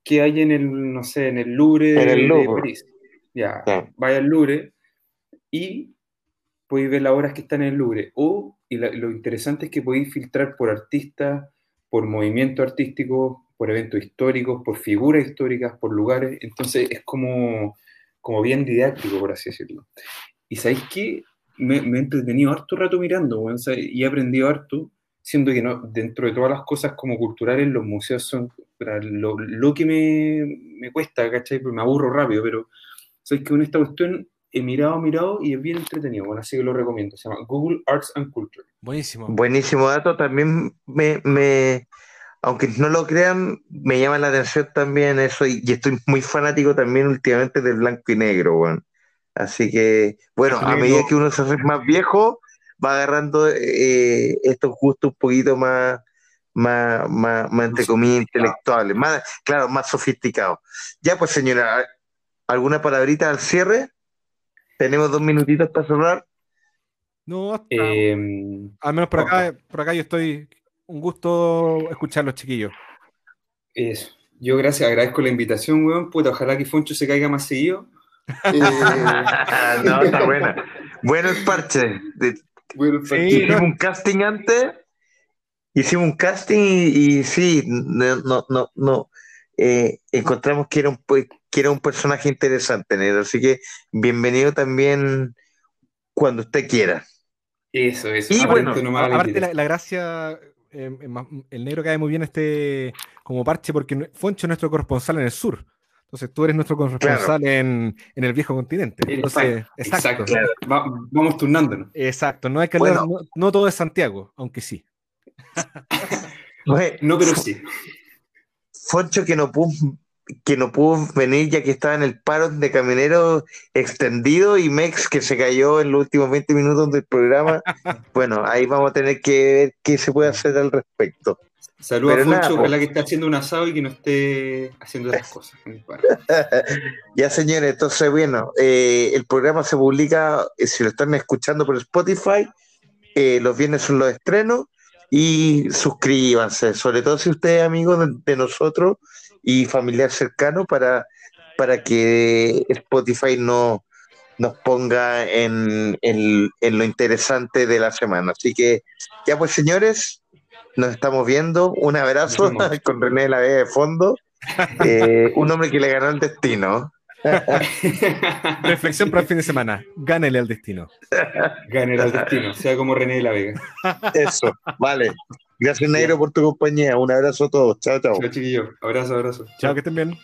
qué hay en el, no sé, en el Louvre En el de. París. Ya, Ya. vaya al Louvre y podéis ver las obras que están en el Louvre. O, y la- lo interesante es que podéis filtrar por artistas, por movimiento artístico, por eventos históricos, por figuras históricas, por lugares. Entonces es como, como bien didáctico, por así decirlo. Y sabéis que me, me he entretenido harto rato mirando, weón, o sea, y he aprendido harto, siendo que no, dentro de todas las cosas como culturales, los museos son lo, lo que me, me cuesta, ¿cachai? Porque me aburro rápido, pero sabéis que con esta cuestión he mirado, mirado y es bien entretenido, bueno, así que lo recomiendo. Se llama Google Arts and Culture. Buenísimo. Buenísimo dato. También me, me, aunque no lo crean, me llama la atención también eso. Y, y estoy muy fanático también últimamente del blanco y negro, weón. Así que, bueno, a medida que uno se hace más viejo, va agarrando eh, estos gustos un poquito más, más, más, más entre comillas, intelectuales, más, claro, más sofisticados. Ya, pues, señora, ¿alguna palabrita al cierre? Tenemos dos minutitos para cerrar. No, hasta- Eh, al menos por acá, por acá yo estoy. Un gusto escuchar los chiquillos. eso. Yo gracias, agradezco la invitación, weón. Puta, ojalá que Foncho se caiga más seguido. Eh, no, está buena. Bueno el parche. De- bueno, Sí, hicimos un casting antes. Hicimos un casting y, y sí, no, no, no, no. Eh, encontramos que era, un, que era un personaje interesante, negro. Así que bienvenido también cuando usted quiera. Eso, eso. Y bueno, Aparte, la, la gracia. eh, el negro cae muy bien este como parche porque Foncho es nuestro corresponsal en el sur. Entonces tú eres nuestro corresponsal en, en el viejo continente. Entonces, exacto. Exacto. Va- vamos turnándonos. Exacto. No hay que hablar, Bueno. no, no todo es Santiago, aunque sí. No, pero sí. Foncho que no pudo, que no pudo venir ya que estaba en el paro de camioneros extendido y Mex que se cayó en los últimos 20 minutos del programa. Bueno, ahí vamos a tener que ver qué se puede hacer al respecto. Saludos a po. ojalá que esté haciendo un asado y que no esté haciendo otras cosas. Ya, señores, entonces, bueno, eh, el programa se publica, eh, si lo están escuchando por Spotify, eh, los viernes son los estrenos y suscríbanse, sobre todo si usted es amigo de, de nosotros y familiar cercano para, para que Spotify no nos ponga en, en- en lo interesante de la semana. Así que, ya pues, señores, nos estamos viendo. Un abrazo con René de la Vega de fondo. Eh, un hombre que le ganó el destino. Reflexión para el fin de semana. Gánele al destino. Gane el destino, sea como René de la Vega. Eso, vale. Gracias, Negro, por tu compañía. Un abrazo a todos. Chao, chao. Chao, chiquillos. Abrazo, abrazo. Chao, que estén bien.